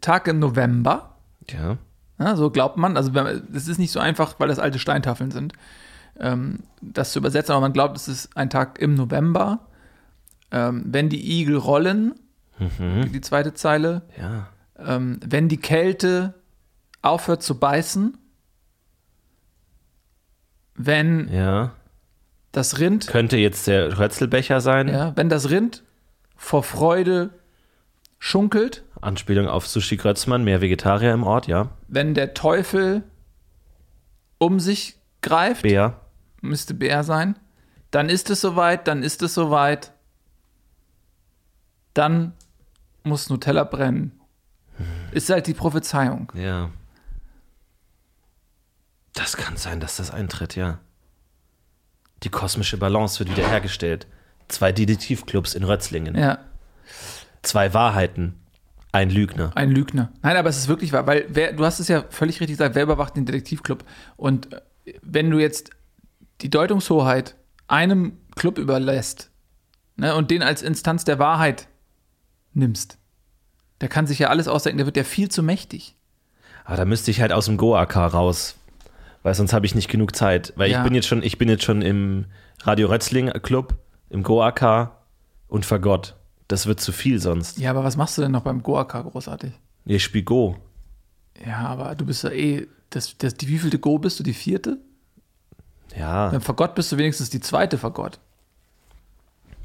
Tag im November, Ja. ja, so glaubt man, also es ist nicht so einfach, weil das alte Steintafeln sind, ähm, das zu übersetzen, aber man glaubt, es ist ein Tag im November, ähm, wenn die Igel rollen, die zweite Zeile, Ja. ähm, wenn die Kälte aufhört zu beißen, wenn Ja. das Rind, Könnte jetzt der Rötzelbecher sein. ja, wenn das Rind vor Freude schunkelt, Anspielung auf Sushi Grötzmann, mehr Vegetarier im Ort, ja. wenn der Teufel um sich greift, Bär. müsste Bär sein, dann ist es soweit, dann ist es soweit, dann muss Nutella brennen. Ist halt die Prophezeiung. Ja. Das kann sein, dass das eintritt, ja. Die kosmische Balance wird wiederhergestellt. Zwei Detektivclubs in Rötzlingen. Ja, Zwei Wahrheiten. Ein Lügner. ein Lügner. Nein, aber es ist wirklich wahr, weil wer, du hast es ja völlig richtig gesagt, wer überwacht den Detektivclub? Und äh, wenn du jetzt die Deutungshoheit einem Club überlässt ne, und den als Instanz der Wahrheit nimmst, der kann sich ja alles ausdenken, der wird ja viel zu mächtig. Aber da müsste ich halt aus dem Goak raus. Weil sonst habe ich nicht genug Zeit. Weil Ja. ich bin jetzt schon, ich bin jetzt schon im Radio Rötzling Club, im Goak und Fagott. Das wird zu viel sonst. Ja, aber was machst du denn noch beim Goaka großartig? Ich spiele Go. Ja, aber du bist ja eh, das, das, die wievielte Go bist du? Die vierte? Ja. Beim Fagott bist du wenigstens die zweite Fagott.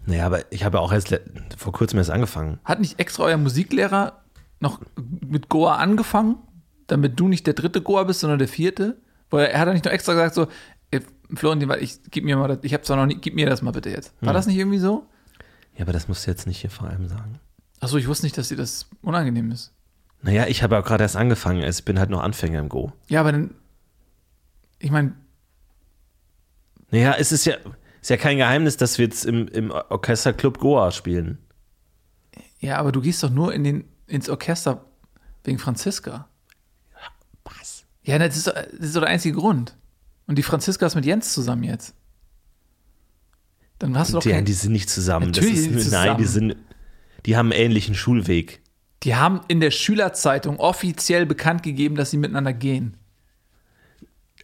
Naja, aber ich habe auch erst vor kurzem erst angefangen. Hat nicht extra euer Musiklehrer noch mit Goa angefangen, damit du nicht der dritte Goa bist, sondern der vierte? Weil er hat er nicht noch extra gesagt so, ey, Florentin, weil ich gib mir mal das, ich habe zwar noch nie, gib mir das mal bitte jetzt. War das nicht irgendwie so? Ja, aber das musst du jetzt nicht hier vor allem sagen. Achso, ich wusste nicht, dass dir das unangenehm ist. Naja, ich habe auch gerade erst angefangen. Also Ich bin halt noch Anfänger im Go. Ja, aber dann, ich meine, Naja, es ist ja, ist ja kein Geheimnis, dass wir jetzt im, im Orchesterclub Goa spielen. ja, aber du gehst doch nur in den, ins Orchester wegen Franziska. Was? Ja, das ist, das ist doch der einzige Grund. Und die Franziska ist mit Jens zusammen jetzt. Dann hast du doch Die, kein, die sind nicht zusammen. Natürlich das sind ist, die Nein, die zusammen. sind, die haben einen ähnlichen Schulweg. Die haben in der Schülerzeitung offiziell bekannt gegeben, dass sie miteinander gehen.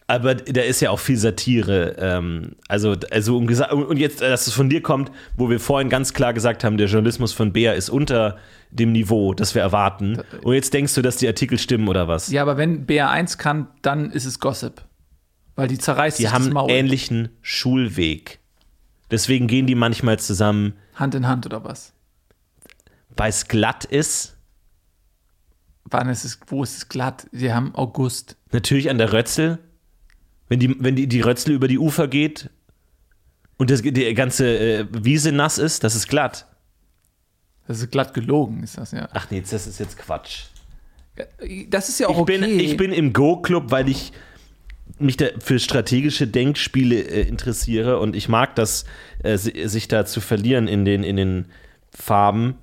Aber da ist ja auch viel Satire. Ähm, also, also um und jetzt, dass es von dir kommt, wo wir vorhin ganz klar gesagt haben, der Journalismus von Bär ist unter dem Niveau, das wir erwarten. Und jetzt denkst du, dass die Artikel stimmen oder was? Ja, aber wenn BR1 kann, dann ist es Gossip. Weil die zerreißt die sich haben das einen Maul. ähnlichen Schulweg. Deswegen gehen die manchmal zusammen, Hand in Hand oder was? weil es glatt ist. Wann ist es, wo ist es glatt? Sie haben August. Natürlich an der Rötzel. Wenn die, wenn die, die Rötzel über die Ufer geht und das, die ganze äh, Wiese nass ist, das ist glatt. Das ist glatt gelogen, ist das ja. Ach nee, das ist jetzt Quatsch. Das ist ja auch Ich okay. bin, ich bin im Go-Club, weil ich mich für strategische Denkspiele äh, interessiere und ich mag das, äh, si- sich da zu verlieren in den, in den Farben.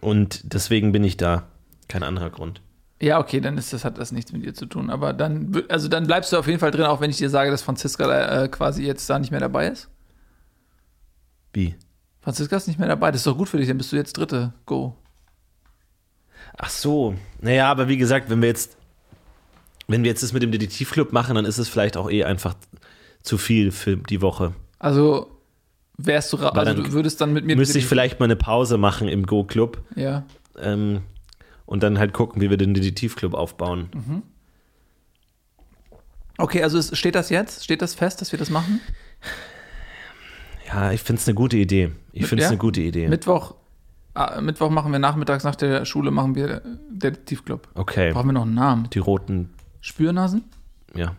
Und deswegen bin ich da. Kein anderer Grund. ja, okay, dann ist das, hat das nichts mit dir zu tun. Aber dann, also dann bleibst du auf jeden Fall drin, auch wenn ich dir sage, dass Franziska äh, quasi jetzt da nicht mehr dabei ist. Wie? Franziska ist nicht mehr dabei. Das ist doch gut für dich, dann bist du jetzt dritte. Go. Ach so. Naja, aber wie gesagt, wenn wir jetzt, wenn wir jetzt das mit dem Detektivclub machen, dann ist es vielleicht auch eh einfach zu viel für die Woche. Also wärst du, ra- also du würdest dann mit mir. Müsste ich vielleicht mal eine Pause machen im Go-Club Ja. ähm, und dann halt gucken, wie wir den Detektivclub aufbauen. Okay, also steht das jetzt? Steht das fest, dass wir das machen? Ja, ich finde es eine gute Idee. Ich finde es Ja? eine gute Idee. Mittwoch, ah, Mittwoch machen wir nachmittags nach der Schule machen wir Detektivclub. okay. Brauchen wir noch einen Namen? Die roten, Spürnasen? ja.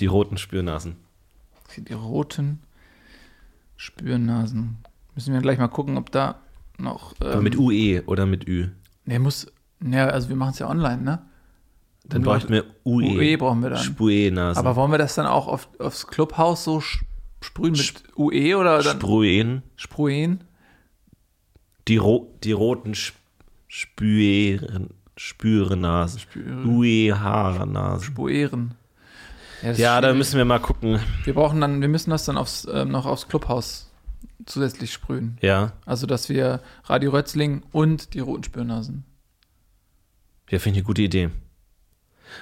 Die roten Spürnasen. Die roten Spürnasen. Müssen wir gleich mal gucken, ob da noch. Ähm, mit UE oder mit Ü. Nee, muss. Ja, also wir machen es ja online, ne? Dann Nur- bräuchten wir UE. UE brauchen wir dann. Spue-Nasen. Aber wollen wir das dann auch auf, aufs Clubhaus so sprühen mit UE oder dann Sprühen. sprühen? Die, ro die roten Sp Spüren, Spürenasen. Spüren. UE-Haarnasen. Spueren. ist Ja, da müssen wir mal gucken. wir brauchen dann, wir müssen das dann aufs, ähm, noch aufs Clubhaus zusätzlich sprühen. Ja, Also, dass wir Radio Rötzling und die roten Spürnasen. ja finde ich eine gute Idee.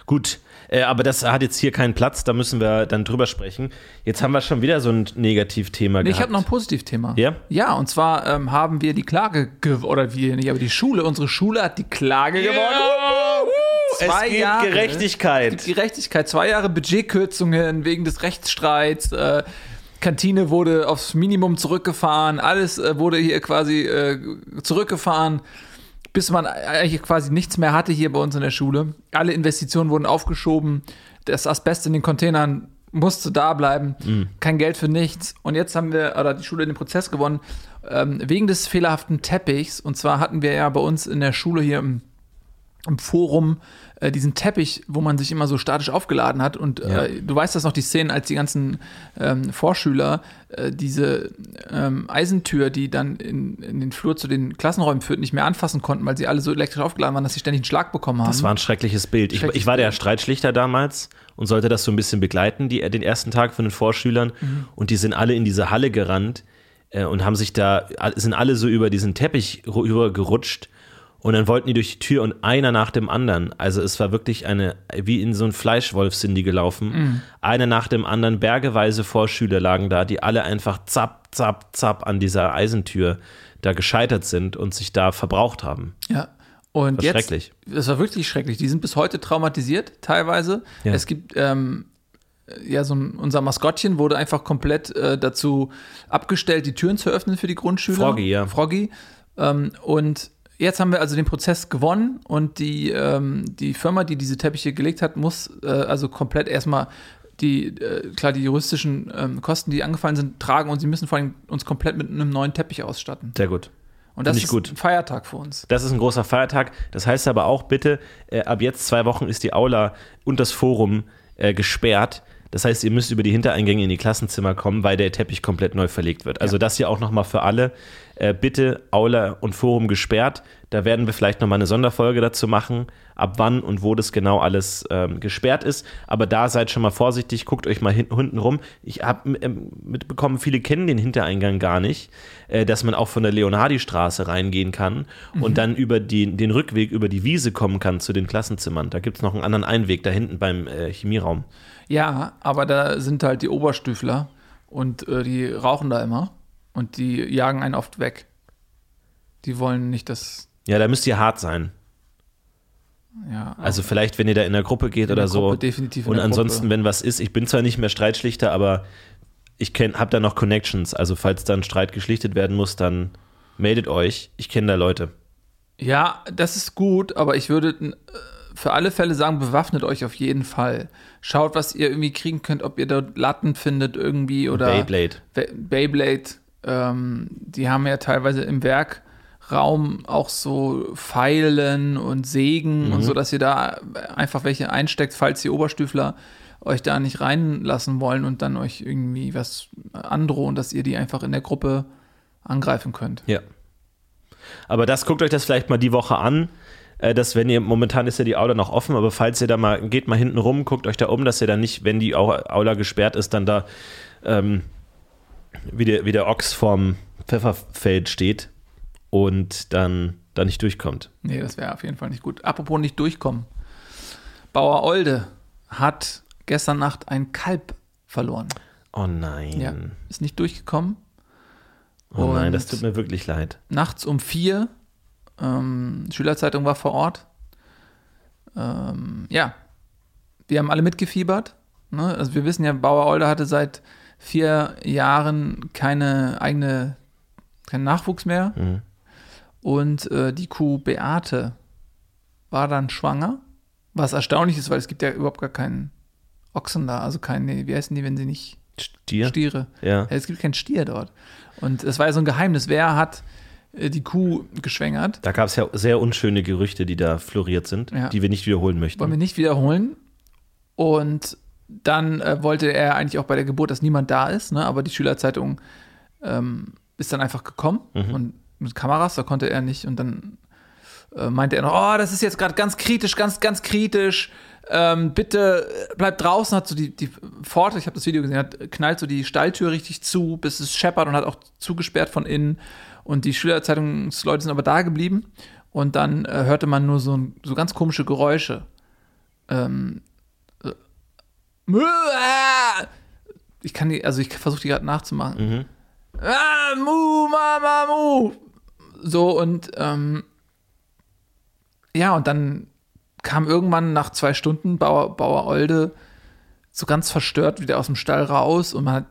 Gut, äh, aber das hat jetzt hier keinen Platz, da müssen wir dann drüber sprechen. Jetzt haben wir schon wieder so ein Negativthema Nee, ich gehabt. habe noch ein Positivthema. Ja? Ja, und zwar ähm, haben wir die Klage oder wir nicht, aber die Schule, unsere Schule hat die Klage gewonnen. Zwei es gibt Jahre. Gerechtigkeit. Gerechtigkeit, zwei Jahre Budgetkürzungen wegen des Rechtsstreits. Äh, Kantine wurde aufs Minimum zurückgefahren, alles äh, wurde hier quasi äh, zurückgefahren, bis man eigentlich quasi nichts mehr hatte hier bei uns in der Schule. Alle Investitionen wurden aufgeschoben, das Asbest in den Containern musste da bleiben, kein Geld für nichts. Und jetzt haben wir, oder die Schule den Prozess gewonnen, ähm, wegen des fehlerhaften Teppichs. Und zwar hatten wir ja bei uns in der Schule hier im im Forum äh, diesen Teppich, wo man sich immer so statisch aufgeladen hat. Und Ja. äh, du weißt das noch, die Szenen, als die ganzen ähm, Vorschüler äh, diese ähm, Eisentür, die dann in, in den Flur zu den Klassenräumen führt, nicht mehr anfassen konnten, weil sie alle so elektrisch aufgeladen waren, dass sie ständig einen Schlag bekommen haben. Das war ein schreckliches Bild. Ich, Schreckliches ich war der. Streitschlichter damals und sollte das so ein bisschen begleiten, die, den ersten Tag von den Vorschülern. Mhm. Und die sind alle in diese Halle gerannt äh, und haben sich da, sind alle so über diesen Teppich ru- rüber gerutscht. Und dann wollten die durch die Tür und einer nach dem anderen. Also es war wirklich eine, wie in so ein Fleischwolf sind die gelaufen. Mhm. Einer nach dem anderen, bergeweise Vorschüler lagen da, die alle einfach zapp, zapp, zapp an dieser Eisentür da gescheitert sind und sich da verbraucht haben. Ja. Und War jetzt, schrecklich. Das war wirklich schrecklich. Die sind bis heute traumatisiert, teilweise. Ja. Es gibt, ähm, ja, so ein, unser Maskottchen wurde einfach komplett äh, dazu abgestellt, die Türen zu öffnen für die Grundschüler. Froggy, ja. Froggy. Ähm, und jetzt haben wir also den Prozess gewonnen und die, ähm, die Firma, die diese Teppiche gelegt hat, muss äh, also komplett erstmal die, äh, klar, die juristischen ähm, Kosten, die angefallen sind, tragen und sie müssen vor allem uns komplett mit einem neuen Teppich ausstatten. Sehr gut. Und das ist gut. ein Feiertag für uns. Das ist ein großer Feiertag. Das heißt aber auch bitte, äh, ab jetzt zwei Wochen ist die Aula und das Forum äh, gesperrt. Das heißt, ihr müsst über die Hintereingänge in die Klassenzimmer kommen, weil der Teppich komplett neu verlegt wird. Also das hier auch nochmal für alle. Äh, bitte Aula und Forum gesperrt. Da werden wir vielleicht nochmal eine Sonderfolge dazu machen, ab wann und wo das genau alles ähm, gesperrt ist. Aber da seid schon mal vorsichtig, guckt euch mal hin, hinten rum. Ich habe ähm, mitbekommen, viele kennen den Hintereingang gar nicht, äh, dass man auch von der Leonhardi-Straße reingehen kann und dann über die, den Rückweg über die Wiese kommen kann zu den Klassenzimmern. Da gibt es noch einen anderen Einweg da hinten beim äh, Chemieraum. Ja, aber da sind halt die Oberstüfler und äh, die rauchen da immer und die jagen einen oft weg. Die wollen nicht, dass, Ja, da müsst ihr hart sein. ja, Also vielleicht, wenn ihr da in der Gruppe geht in oder der so. Gruppe, definitiv in Und ansonsten, Gruppe. wenn was ist, ich bin zwar nicht mehr Streitschlichter, aber ich habe da noch Connections. Also falls da ein Streit geschlichtet werden muss, dann meldet euch. Ich kenne da Leute. Ja, das ist gut, aber ich würde äh, für alle Fälle sagen, bewaffnet euch auf jeden Fall. Schaut, was ihr irgendwie kriegen könnt, ob ihr dort Latten findet irgendwie oder Beyblade. Be- Beyblade. Ähm, die haben ja teilweise im Werkraum auch so Pfeilen und Sägen Mhm. und so, dass ihr da einfach welche einsteckt, falls die Oberstüfler euch da nicht reinlassen wollen und dann euch irgendwie was androhen, dass ihr die einfach in der Gruppe angreifen könnt. Ja. Aber das guckt euch das vielleicht mal die Woche an. Äh, dass wenn ihr, momentan ist ja die Aula noch offen, aber falls ihr da mal, geht mal hinten rum, guckt euch da um, dass ihr dann nicht, wenn die Au- Aula gesperrt ist, dann da ähm, wie, der, wie der Ochs vorm Pfefferfeld steht und dann da nicht durchkommt. Nee, das wäre auf jeden Fall nicht gut. Apropos nicht durchkommen. Bauer Olde hat gestern Nacht ein Kalb verloren. Oh nein. Ja, ist nicht durchgekommen. Oh nein, das tut mir wirklich leid. Nachts um vier, ähm, Schülerzeitung war vor Ort. Ähm, ja, wir haben alle mitgefiebert. Ne? Also wir wissen ja, Bauer Olde hatte seit vier Jahren keine eigene, keinen Nachwuchs mehr. Mhm. Und äh, die Kuh Beate war dann schwanger. Was erstaunlich ist, weil es gibt ja überhaupt gar keinen Ochsen da. Also keine, wie heißen die, wenn sie nicht Stier? Stiere? Ja. Es gibt keinen Stier dort. Und es war ja so ein Geheimnis. Wer hat die Kuh geschwängert. Da gab es ja sehr unschöne Gerüchte, die da floriert sind, Ja. die wir nicht wiederholen möchten. Wollen wir nicht wiederholen. Und dann äh, wollte er eigentlich auch bei der Geburt, dass niemand da ist, ne? aber die Schülerzeitung ähm, ist dann einfach gekommen und mit Kameras, da konnte er nicht. Und dann äh, meinte er noch, oh, das ist jetzt gerade ganz kritisch, ganz, ganz kritisch. Ähm, bitte äh, bleib draußen, hat so die, die Pforte, ich habe das Video gesehen, hat, knallt so die Stalltür richtig zu, bis es scheppert und hat auch zugesperrt von innen. Und die Schülerzeitungsleute sind aber da geblieben. Und dann äh, hörte man nur so, so ganz komische Geräusche. Ähm, äh, ich kann die, also ich versuche die gerade nachzumachen. Ah, mu, mama, mu. So und ähm, ja, und dann kam irgendwann nach zwei Stunden Bauer, Bauer Olde so ganz verstört wieder aus dem Stall raus und man hat,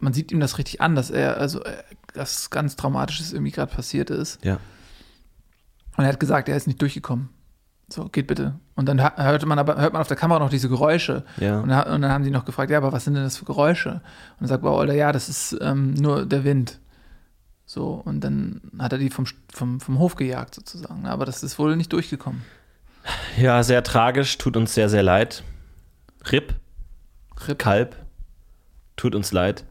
man sieht ihm das richtig an, dass er, also äh, dass ganz Traumatisches irgendwie gerade passiert ist. ja. Und er hat gesagt, er ist nicht durchgekommen. So, geht bitte. Und dann hörte man aber, hört man auf der Kamera noch diese Geräusche. Ja. Und, da- und dann haben die noch gefragt, ja, aber was sind denn das für Geräusche? Und dann sagt Bauer Older, ja, das ist ähm, nur der Wind. So, und dann hat er die vom, vom, vom Hof gejagt sozusagen. Aber das ist wohl nicht durchgekommen. ja, sehr tragisch, tut uns sehr, sehr leid. Rip, Rip. Kalb, tut uns leid.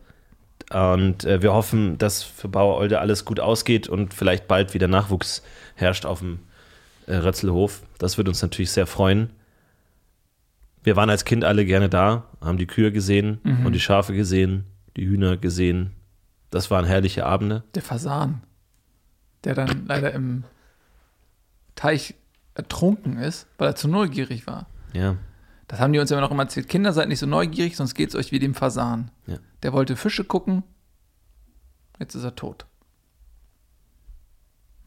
Und äh, wir hoffen, dass für Bauer Olde alles gut ausgeht und vielleicht bald wieder Nachwuchs herrscht auf dem äh, Rötzelhof. Das würde uns natürlich sehr freuen. Wir waren als Kind alle gerne da, haben die Kühe gesehen und die Schafe gesehen, die Hühner gesehen. Das waren herrliche Abende. Der Fasan, der dann leider im Teich ertrunken ist, weil er zu neugierig war. Ja, Das haben die uns immer noch immer erzählt. Kinder, seid nicht so neugierig, sonst geht es euch wie dem Fasan. Ja. Der wollte Fische gucken, jetzt ist er tot.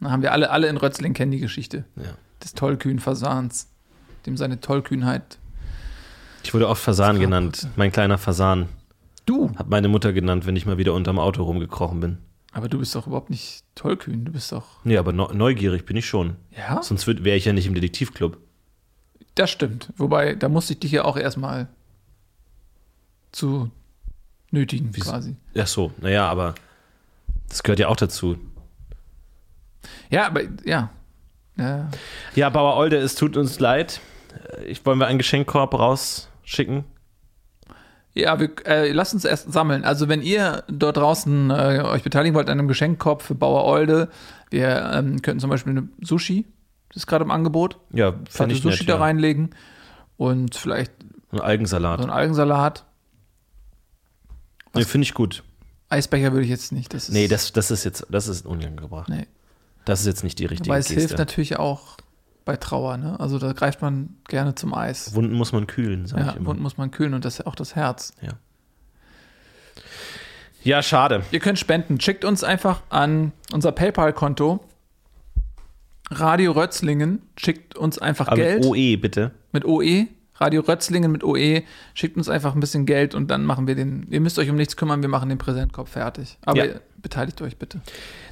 Dann haben wir alle, alle in Rötzling kennen die Geschichte ja. des tollkühnen Fasans, dem seine Tollkühnheit. Ich wurde oft Fasan genannt. Putze. Mein kleiner Fasan. Du, Hat meine Mutter genannt, wenn ich mal wieder unterm Auto rumgekrochen bin. aber du bist doch überhaupt nicht tollkühn, du bist doch. Nee, aber neu- neugierig bin ich schon. Ja? Sonst wäre ich ja nicht im Detektivclub. Das stimmt. Wobei, da musste ich dich ja auch erstmal zu nötigen, quasi. Ach so, naja, aber das gehört ja auch dazu. Ja, aber ja. ja. Ja, Bauer Olde, es tut uns leid. Äh, Ich, wollen wir einen Geschenkkorb rausschicken? Ja, wir, äh, lasst uns erst sammeln. Also wenn ihr dort draußen äh, euch beteiligen wollt an einem Geschenkkorb für Bauer Olde, wir ähm, könnten zum Beispiel eine Sushi, ist gerade im Angebot, Ja, fände ich Sushi nett, da ja. reinlegen und vielleicht Ein Algensalat. so einen Algensalat. Nee, finde ich gut. Eisbecher würde ich jetzt nicht. Das ist, Nee, das, das ist jetzt, das ist unangebracht. Nee. Das ist jetzt nicht die richtige Wobei es hilft Geste. natürlich auch bei Trauer, ne? Also da greift man gerne zum Eis. Wunden muss man kühlen, sag Ja, ich immer. Wunden muss man kühlen und das ist auch das Herz. Ja. ja, schade. Ihr könnt spenden. Schickt uns einfach an unser PayPal-Konto. Radio Rötzlingen schickt uns einfach Aber Geld mit OE, bitte. mit OE. Radio Rötzlingen mit OE. Schickt uns einfach ein bisschen Geld und dann machen wir den. Ihr müsst euch um nichts kümmern, wir machen den Präsentkorb fertig. Aber Ja. beteiligt euch bitte.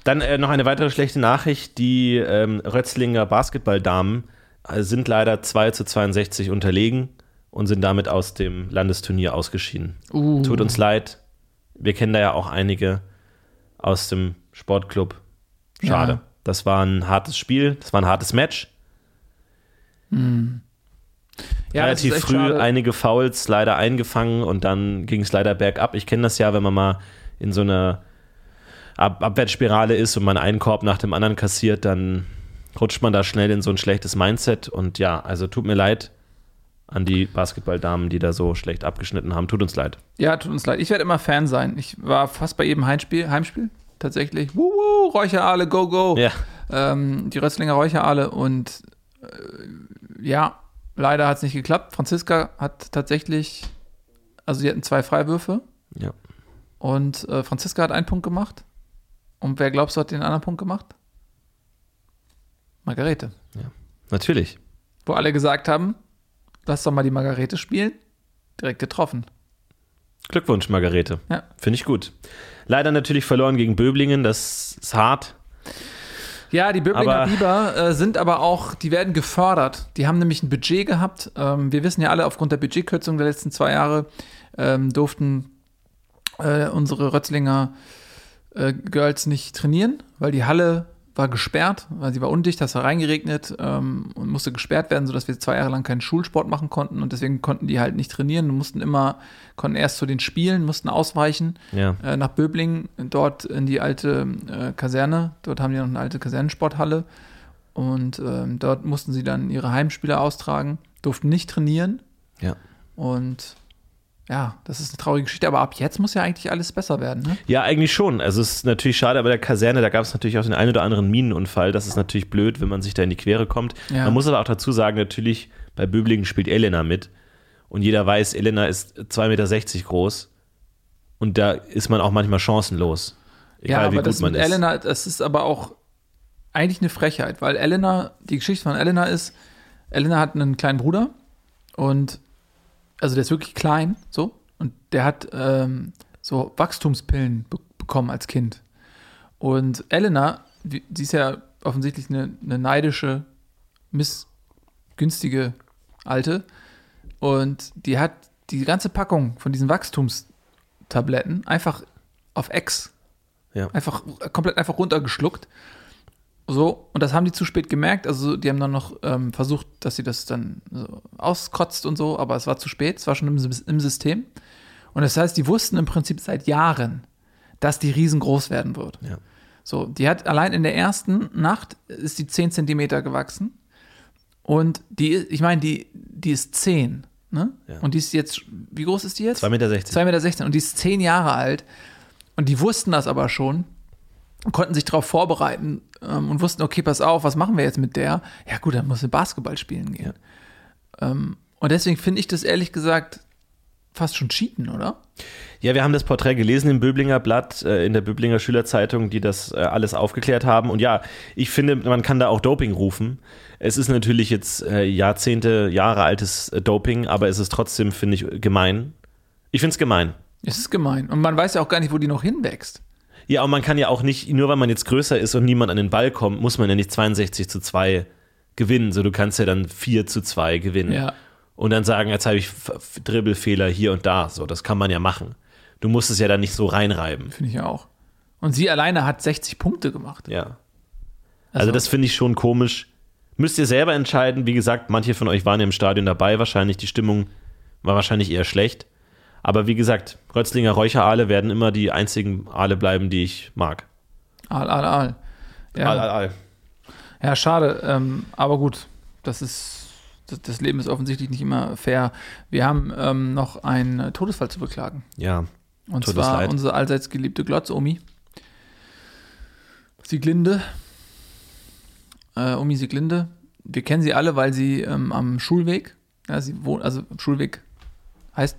Dann äh, noch eine weitere schlechte Nachricht. Die ähm, Rötzlinger Basketballdamen äh, sind leider 2 zu 62 unterlegen und sind damit aus dem Landesturnier ausgeschieden. Uh. Tut uns leid. Wir kennen da ja auch einige aus dem Sportclub. Schade. Ja. Das war ein hartes Spiel, das war ein hartes Match. Ja, das Relativ früh schade. einige Fouls leider eingefangen und dann ging es leider bergab. Ich kenne das ja, wenn man mal in so einer Ab Abwärtsspirale ist und man einen Korb nach dem anderen kassiert, dann rutscht man da schnell in so ein schlechtes Mindset. Und ja, also tut mir leid an die Basketballdamen, die da so schlecht abgeschnitten haben. Tut uns leid. Ja, tut uns leid. Ich werde immer Fan sein. Ich war fast bei jedem Heimspiel, Heimspiel tatsächlich. Wuhu, Räucherale, go, go. Ja, ähm, die Rösslinger Räucherale und äh, ja, leider hat es nicht geklappt. Franziska hat tatsächlich, also sie hatten zwei Freiwürfe ja. und äh, Franziska hat einen Punkt gemacht. Und wer glaubst du hat den anderen Punkt gemacht? Margarete. Natürlich. Wo alle gesagt haben, lass doch mal die Margarete spielen. Direkt getroffen. Glückwunsch, Margarete. Ja. Finde ich gut. Leider natürlich verloren gegen Böblingen, das ist hart. Ja, die Böblinger Aber- Biber äh, sind aber auch, die werden gefördert. Die haben nämlich ein Budget gehabt. Ähm, wir wissen ja alle, aufgrund der Budgetkürzung der letzten zwei Jahre ähm, durften äh, unsere Rötzlinger äh, Girls nicht trainieren, weil die Halle war gesperrt, weil sie war undicht, das war reingeregnet ähm, und musste gesperrt werden, sodass wir zwei Jahre lang keinen Schulsport machen konnten. Und deswegen konnten die halt nicht trainieren, mussten immer, konnten erst zu den Spielen, mussten ausweichen Ja. äh, nach Böblingen, dort in die alte äh, Kaserne, dort haben die noch eine alte Kasernensporthalle. Und ähm, dort mussten sie dann ihre Heimspiele austragen, durften nicht trainieren. Ja. und ja, das ist eine traurige Geschichte, aber ab jetzt muss ja eigentlich alles besser werden, ne? Ja, eigentlich schon. Also es ist natürlich schade, aber der Kaserne, da gab es natürlich auch den einen oder anderen Minenunfall. Das ist natürlich blöd, wenn man sich da in die Quere kommt. Ja. Man muss aber auch dazu sagen, natürlich, bei Böblingen spielt Elena mit. Und jeder weiß, Elena ist 2,60 Meter groß. Und da ist man auch manchmal chancenlos. Egal ja, wie aber gut das man mit ist. Elena, das ist aber auch eigentlich eine Frechheit, weil Elena, die Geschichte von Elena ist, Elena hat einen kleinen Bruder und also der ist wirklich klein, so, und der hat ähm, so Wachstumspillen be bekommen als Kind. Und Elena, die, die ist ja offensichtlich eine, eine neidische, missgünstige Alte und die hat die ganze Packung von diesen Wachstumstabletten einfach auf Ex Ja. einfach komplett einfach runtergeschluckt. So, und das haben die zu spät gemerkt. Also, die haben dann noch ähm, versucht, dass sie das dann so auskotzt und so, aber es war zu spät, es war schon im, im System. Und das heißt, die wussten im Prinzip seit Jahren, dass die riesengroß werden wird. Ja. So, die hat allein in der ersten Nacht ist die 10 Zentimeter gewachsen. Und die, ich meine, die, die ist 10. Ne? Ja. Und die ist jetzt, wie groß ist die jetzt? 2,60 Meter. 2,16 Meter und die ist zehn Jahre alt. Und die wussten das aber schon konnten sich darauf vorbereiten ähm, und wussten, okay, pass auf, was machen wir jetzt mit der? Ja gut, dann muss sie Basketball spielen gehen. Ähm, und deswegen finde ich das ehrlich gesagt fast schon cheaten, oder? Ja, wir haben das Porträt gelesen im Böblinger Blatt, äh, in der Böblinger Schülerzeitung, die das äh, alles aufgeklärt haben. Und ja, ich finde, man kann da auch Doping rufen. Es ist natürlich jetzt äh, Jahrzehnte, Jahre altes äh, Doping, aber es ist trotzdem, finde ich, gemein. Ich finde es gemein. Es ist gemein. Und man weiß ja auch gar nicht, wo die noch hinwächst. Ja, und man kann ja auch nicht, nur weil man jetzt größer ist und niemand an den Ball kommt, muss man ja nicht 62 zu 2 gewinnen. So, du kannst ja dann 4 zu 2 gewinnen. Ja. Und dann sagen, jetzt habe ich Dribbelfehler hier und da. So, das kann man ja machen. Du musst es ja dann nicht so reinreiben. Finde ich ja auch. Und sie alleine hat 60 Punkte gemacht. Ja. Also, das finde ich schon komisch. Müsst ihr selber entscheiden. Wie gesagt, manche von euch waren ja im Stadion dabei. Wahrscheinlich die Stimmung war wahrscheinlich eher schlecht. Aber wie gesagt, Rötzlinger Räucheraale werden immer die einzigen Aale bleiben, die ich mag. Al, al, al. Ja, Aal, Aal, Aal. ja schade. Ähm, aber gut, das ist, das, das Leben ist offensichtlich nicht immer fair. Wir haben ähm, noch einen Todesfall zu beklagen. Ja. Und zwar leid. unsere allseits geliebte Glotz-Omi. Sieglinde. Äh, Omi Sieglinde. Wir kennen sie alle, weil sie ähm, am Schulweg, ja, sie wohnt, also Schulweg heißt,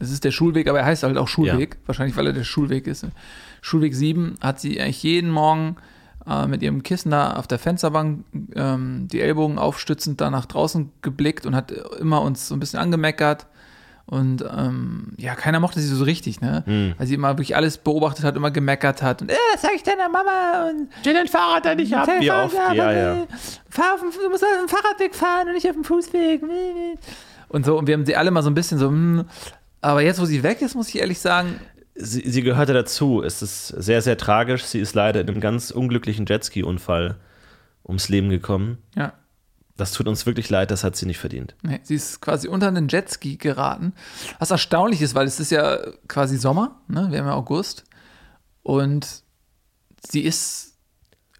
es ist der Schulweg, aber er heißt halt auch Schulweg. Wahrscheinlich, weil er der Schulweg ist. Schulweg 7 hat sie eigentlich jeden Morgen äh, mit ihrem Kissen da auf der Fensterbank ähm, die Ellbogen aufstützend da nach draußen geblickt und hat immer uns so ein bisschen angemeckert. Und ähm, ja, keiner mochte sie so richtig, ne? Hm. Weil sie immer wirklich alles beobachtet hat, immer gemeckert hat. Und, äh, das sag ich deiner Mama. Und Stell dein Fahrrad da nicht ab. Wie Fahrrad oft? ab, Ja, ja. Fahr auf dem, du musst auf dem Fahrradweg fahren und nicht auf dem Fußweg. Und so, und wir haben sie alle mal so ein bisschen so, hm. Aber jetzt, wo sie weg ist, muss ich ehrlich sagen, Sie, sie gehörte dazu. Es ist sehr, sehr tragisch. Sie ist leider in einem ganz unglücklichen Jetski-Unfall ums Leben gekommen. ja, Das tut uns wirklich leid, das hat sie nicht verdient. nee, sie ist quasi unter einen Jetski geraten. Was erstaunlich ist, weil es ist ja quasi Sommer, ne? Wir haben ja August. Und sie ist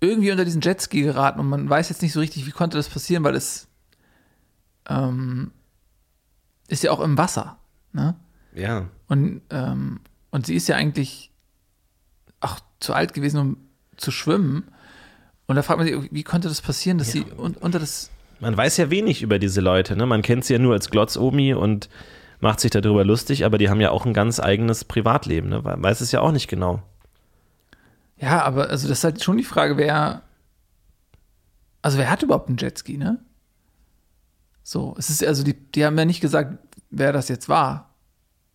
irgendwie unter diesen Jetski geraten und man weiß jetzt nicht so richtig, wie konnte das passieren, weil es ähm, ist ja auch im Wasser, ne? Ja. Und, ähm, und sie ist ja eigentlich auch zu alt gewesen, um zu schwimmen. Und da fragt man sich, wie konnte das passieren, dass sie un unter das. Man weiß ja wenig über diese Leute. Ne? Man kennt sie ja nur als Glotz-Omi und macht sich darüber lustig, aber die haben ja auch ein ganz eigenes Privatleben. Ne? Man weiß es ja auch nicht genau. Ja, aber also das ist halt schon die Frage, wer. Also wer hat überhaupt einen Jetski, ne? So, es ist also die, die haben ja nicht gesagt, wer das jetzt war,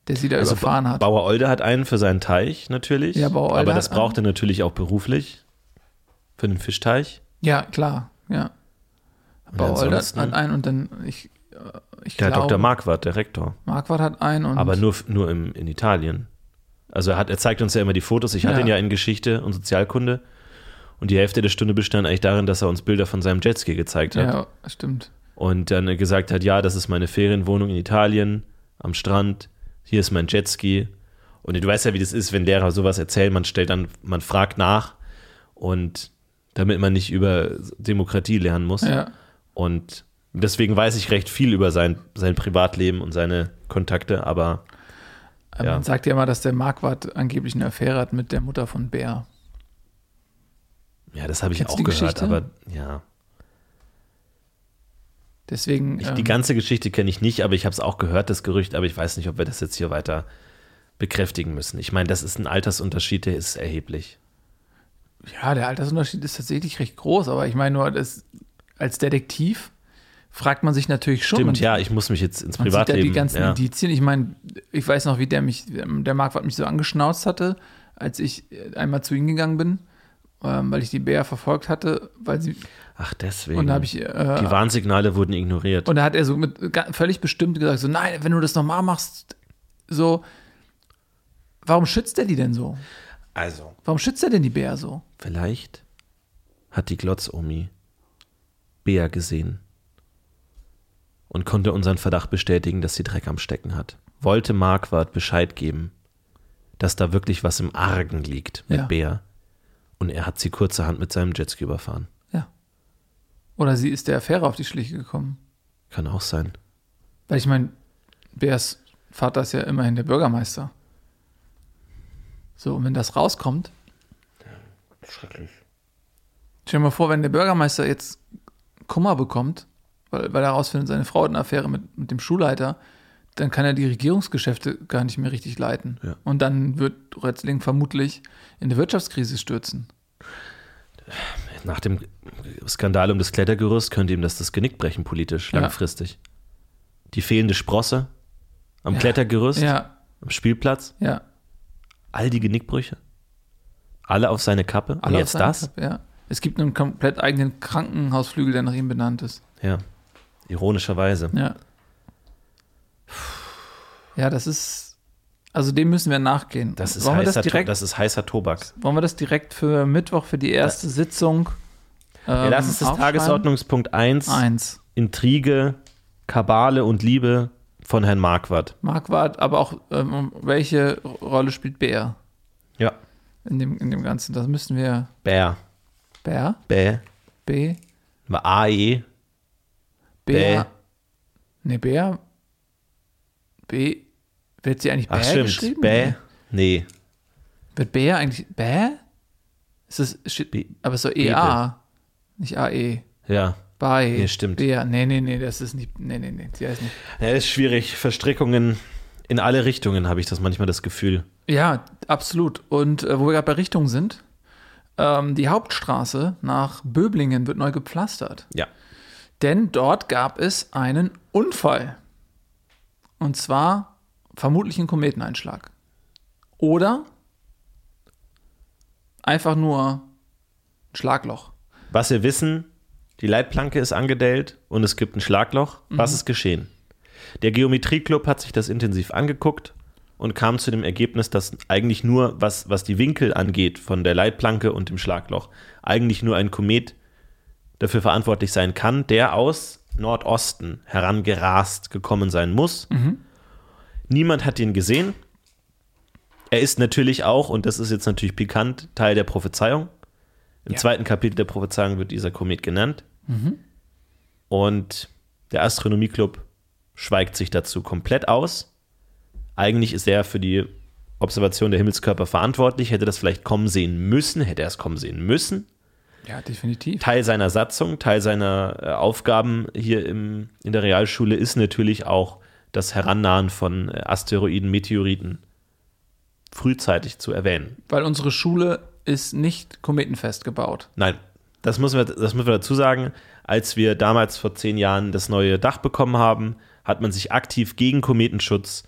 der sie da Also überfahren hat. Bauer Olde hat einen für seinen Teich natürlich. Ja, Bauer Olde aber das braucht er natürlich auch beruflich. Für den Fischteich. Ja, klar, ja. Und Bauer Olde hat einen und dann, ich, äh, ich Der glaube, Dr. Marquardt, der Rektor. Marquardt hat einen und. Aber nur, nur im, in Italien. Also er, hat, er zeigt uns ja immer die Fotos. Ich hatte Ja. ihn ja in Geschichte und Sozialkunde. Und die Hälfte der Stunde bestand eigentlich darin, dass er uns Bilder von seinem Jetski gezeigt hat. Ja, stimmt. Und dann gesagt hat, ja, das ist meine Ferienwohnung in Italien, am Strand, hier ist mein Jetski. Und du weißt ja, wie das ist, wenn Lehrer sowas erzählen, man stellt dann, man fragt nach und damit man nicht über Demokratie lernen muss. Ja. Und deswegen weiß ich recht viel über sein, sein Privatleben und seine Kontakte, aber Aber Ja. Man sagt ja immer, dass der Marquardt angeblich eine Affäre hat mit der Mutter von Bär. ja, das habe ich Kennst auch gehört, Geschichte? aber ja. Deswegen. Ich, ähm, die ganze Geschichte kenne ich nicht, aber ich habe es auch gehört, das Gerücht, aber ich weiß nicht, ob wir das jetzt hier weiter bekräftigen müssen. Ich meine, das ist ein Altersunterschied, der ist erheblich. Ja, der Altersunterschied ist tatsächlich recht groß, aber ich meine nur, das, als Detektiv fragt man sich natürlich schon. Stimmt, man, ja, ich muss mich jetzt ins Man sieht ja Privatleben. die ganzen ja. Indizien. Ich meine, ich weiß noch, wie der mich, der Marquardt mich so angeschnauzt hatte, als ich einmal zu ihm gegangen bin, ähm, weil ich die Bär verfolgt hatte, weil sie, Ach, deswegen. und habe ich, die äh, Warnsignale wurden ignoriert. und da hat er so mit völlig bestimmt gesagt, so, nein, wenn du das nochmal machst, so, warum schützt er die denn so? also, Warum schützt er denn die Bär so? vielleicht hat die Glotz-Omi Bea gesehen und konnte unseren Verdacht bestätigen, dass sie Dreck am Stecken hat. Wollte Marquardt Bescheid geben, dass da wirklich was im Argen liegt mit Ja. Bea. Und er hat sie kurzerhand mit seinem Jetski überfahren. Ja. Oder sie ist der Affäre auf die Schliche gekommen. Kann auch sein. Weil ich meine, Bärs Vater ist ja immerhin der Bürgermeister. So, und wenn das rauskommt, Schrecklich. stell dir mal vor, wenn der Bürgermeister jetzt Kummer bekommt, weil, weil er herausfindet, seine Frau hat eine Affäre mit, mit dem Schulleiter, dann kann er die Regierungsgeschäfte gar nicht mehr richtig leiten. Ja. Und dann wird Rötzling vermutlich in eine Wirtschaftskrise stürzen. Nach dem Skandal um das Klettergerüst könnte ihm das das Genick brechen, politisch, Ja. langfristig. Die fehlende Sprosse am Ja. Klettergerüst, Ja, am Spielplatz, ja. all die Genickbrüche. Alle auf seine Kappe. Und Alle auf jetzt das? Kapp, ja. Es gibt einen komplett eigenen Krankenhausflügel, der nach ihm benannt ist. Ja. Ironischerweise. Ja. Ja, das ist. Also dem müssen wir nachgehen. Das ist, wollen, heißer, das direkt, das ist heißer Tobak. wollen wir das direkt für Mittwoch, für die erste Sitzung? Ja, Ähm, das ist das? Tagesordnungspunkt 1. Eins. Intrige, Kabale und Liebe von Herrn Marquardt. Marquardt, aber auch, ähm, welche Rolle spielt Bär Ja. in dem, in dem Ganzen? Das müssen wir. Bär. Bär? Bä. B? AE. Bär? Nee, Bär? B? Wird sie eigentlich Bär Ach, stimmt. geschrieben? Bä. Nee. Wird Bär eigentlich Bä? Ist das, steht, B- aber es ist doch Bebe. EA, nicht AE. Ja. Bei. Nee, stimmt. Bär. Nee, nee, nee, das ist nicht. Nee, nee, nee, die heißt nicht. Ja, ist schwierig. Verstrickungen in alle Richtungen habe ich das manchmal das Gefühl. Ja, absolut. Und äh, wo wir gerade bei Richtungen sind, ähm, die Hauptstraße nach Böblingen wird neu gepflastert. Ja. Denn dort gab es einen Unfall. Und zwar vermutlich einen Kometeneinschlag. Oder einfach nur ein Schlagloch. Was wir wissen, die Leitplanke ist angedellt und es gibt ein Schlagloch. Was ist geschehen? Der Geometrieclub hat sich das intensiv angeguckt und kam zu dem Ergebnis, dass eigentlich nur, was, was die Winkel angeht von der Leitplanke und dem Schlagloch, eigentlich nur ein Komet dafür verantwortlich sein kann, der aus Nordosten herangerast gekommen sein muss. Niemand hat ihn gesehen. Er ist natürlich auch, und das ist jetzt natürlich pikant, Teil der Prophezeiung. Im Ja. zweiten Kapitel der Prophezeiung wird dieser Komet genannt. Und der Astronomieclub schweigt sich dazu komplett aus. Eigentlich ist er für die Observation der Himmelskörper verantwortlich, hätte das vielleicht kommen sehen müssen, hätte er es kommen sehen müssen. Ja, definitiv. Teil seiner Satzung, Teil seiner äh, Aufgaben hier im, in der Realschule ist natürlich auch das Herannahen von äh, Asteroiden, Meteoriten frühzeitig zu erwähnen. Weil unsere Schule ist nicht kometenfest gebaut. Nein, das müssen, wir, das müssen wir dazu sagen. Als wir damals vor zehn Jahren das neue Dach bekommen haben, hat man sich aktiv gegen Kometenschutz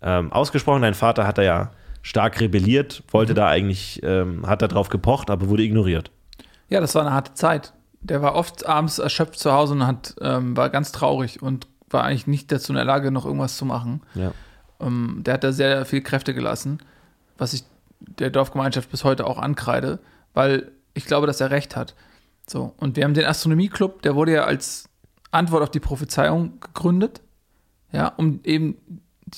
ähm, ausgesprochen. Dein Vater hat da ja stark rebelliert, wollte da eigentlich, ähm, hat da drauf gepocht, aber wurde ignoriert. Ja, das war eine harte Zeit. Der war oft abends erschöpft zu Hause und hat, ähm, war ganz traurig und war eigentlich nicht dazu in der Lage, noch irgendwas zu machen. Ja. Ähm, der hat da sehr viel Kräfte gelassen, was ich der Dorfgemeinschaft bis heute auch ankreide, weil ich glaube, dass er recht hat. So, und wir haben den Astronomieclub, der wurde ja als Antwort auf die Prophezeiung gegründet, ja, um eben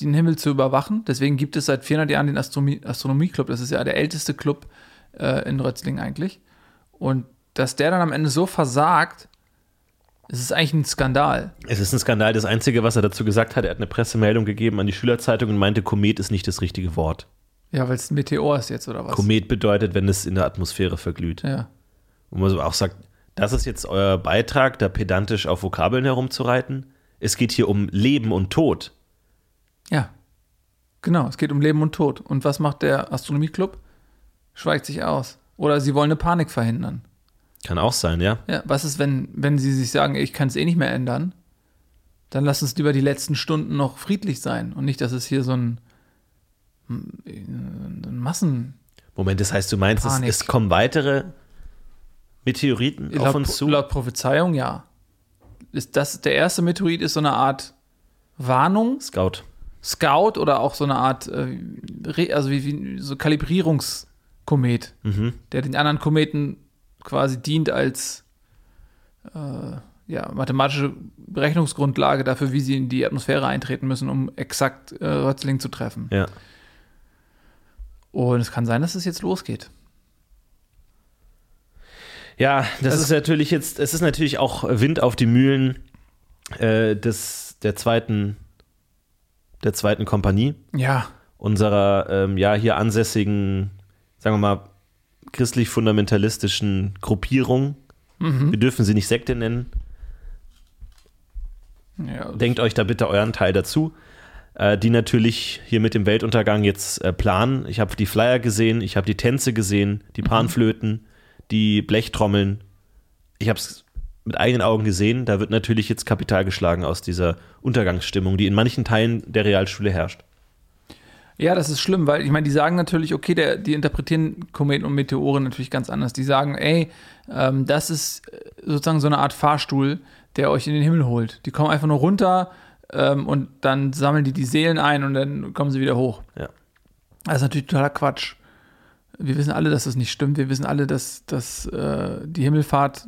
den Himmel zu überwachen. Deswegen gibt es seit 400 Jahren den Astronomie, Astronomieclub. Das ist ja der älteste Club äh, in Rötzling eigentlich. Und dass der dann am Ende so versagt, es ist eigentlich ein Skandal. Es ist ein Skandal. Das Einzige, was er dazu gesagt hat, er hat eine Pressemeldung gegeben an die Schülerzeitung und meinte, Komet ist nicht das richtige Wort. Ja, weil es ein Meteor ist jetzt, oder was? Komet bedeutet, wenn es in der Atmosphäre verglüht. Ja. Und man so auch sagt, das ist jetzt euer Beitrag, da pedantisch auf Vokabeln herumzureiten. Es geht hier um Leben und Tod. Ja. Genau, es geht um Leben und Tod. Und was macht der Astronomieclub? Schweigt sich aus. Oder sie wollen eine Panik verhindern. Kann auch sein, ja. Ja, was ist, wenn, wenn sie sich sagen, ich kann es eh nicht mehr ändern? Dann lass uns lieber die letzten Stunden noch friedlich sein und nicht, dass es hier so ein, ein Massen. Moment, das heißt, du meinst, es, es kommen weitere Meteoriten auf laut, uns zu? laut Prophezeiung, ja. Ist das, der erste Meteorit ist so eine Art Warnung, Scout. Scout oder auch so eine Art, äh, also wie, wie so Kalibrierungskomet, Mhm. der den anderen Kometen quasi dient als äh, ja, mathematische Berechnungsgrundlage dafür, wie sie in die Atmosphäre eintreten müssen, um exakt äh, Rötzling zu treffen. Ja. Und es kann sein, dass es jetzt losgeht. Ja, das Das- ist natürlich jetzt, es ist natürlich auch Wind auf die Mühlen äh, des, der zweiten, der zweiten Kompanie, Ja, unserer ähm, ja hier ansässigen, sagen wir mal, christlich-fundamentalistischen Gruppierung. Wir dürfen sie nicht Sekte nennen. ja Denkt euch da bitte euren Teil dazu. Äh, die natürlich hier mit dem Weltuntergang jetzt äh, planen. Ich habe die Flyer gesehen, ich habe die Tänze gesehen, die Panflöten, die Blechtrommeln. Ich habe es mit eigenen Augen gesehen. Da wird natürlich jetzt Kapital geschlagen aus dieser Untergangsstimmung, die in manchen Teilen der Realschule herrscht. Ja, das ist schlimm, weil ich meine, die sagen natürlich, okay, der, die interpretieren Kometen und Meteore natürlich ganz anders. Die sagen, ey, ähm, das ist äh, sozusagen so eine Art Fahrstuhl, der euch in den Himmel holt. Die kommen einfach nur runter ähm, und dann sammeln die die Seelen ein und dann kommen sie wieder hoch. Ja. Das ist natürlich totaler Quatsch. Wir wissen alle, dass das nicht stimmt. Wir wissen alle, dass, dass äh, die Himmelfahrt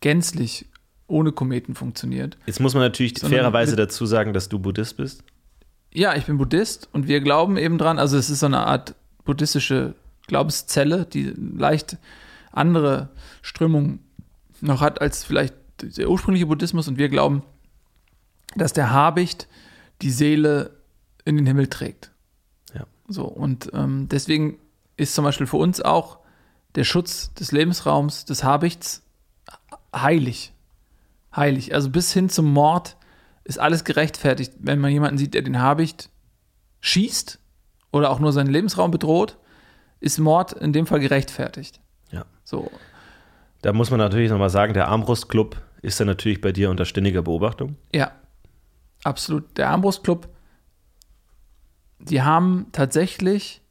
gänzlich ohne Kometen funktioniert. Jetzt muss man natürlich fairerweise dazu sagen, dass du Buddhist bist. Ja, ich bin Buddhist und wir glauben eben dran, also es ist so eine Art buddhistische Glaubenszelle, die leicht andere Strömung noch hat als vielleicht der ursprüngliche Buddhismus und wir glauben, dass der Habicht die Seele in den Himmel trägt. Ja. So, und ähm, deswegen ist zum Beispiel für uns auch der Schutz des Lebensraums, des Habichts heilig. Heilig. Also bis hin zum Mord ist alles gerechtfertigt, wenn man jemanden sieht, der den Habicht schießt oder auch nur seinen Lebensraum bedroht, ist Mord in dem Fall gerechtfertigt. Ja. So. Da muss man natürlich nochmal sagen, der Armbrustclub ist ja natürlich bei dir unter ständiger Beobachtung. Ja, absolut. Der Armbrustclub, die haben tatsächlich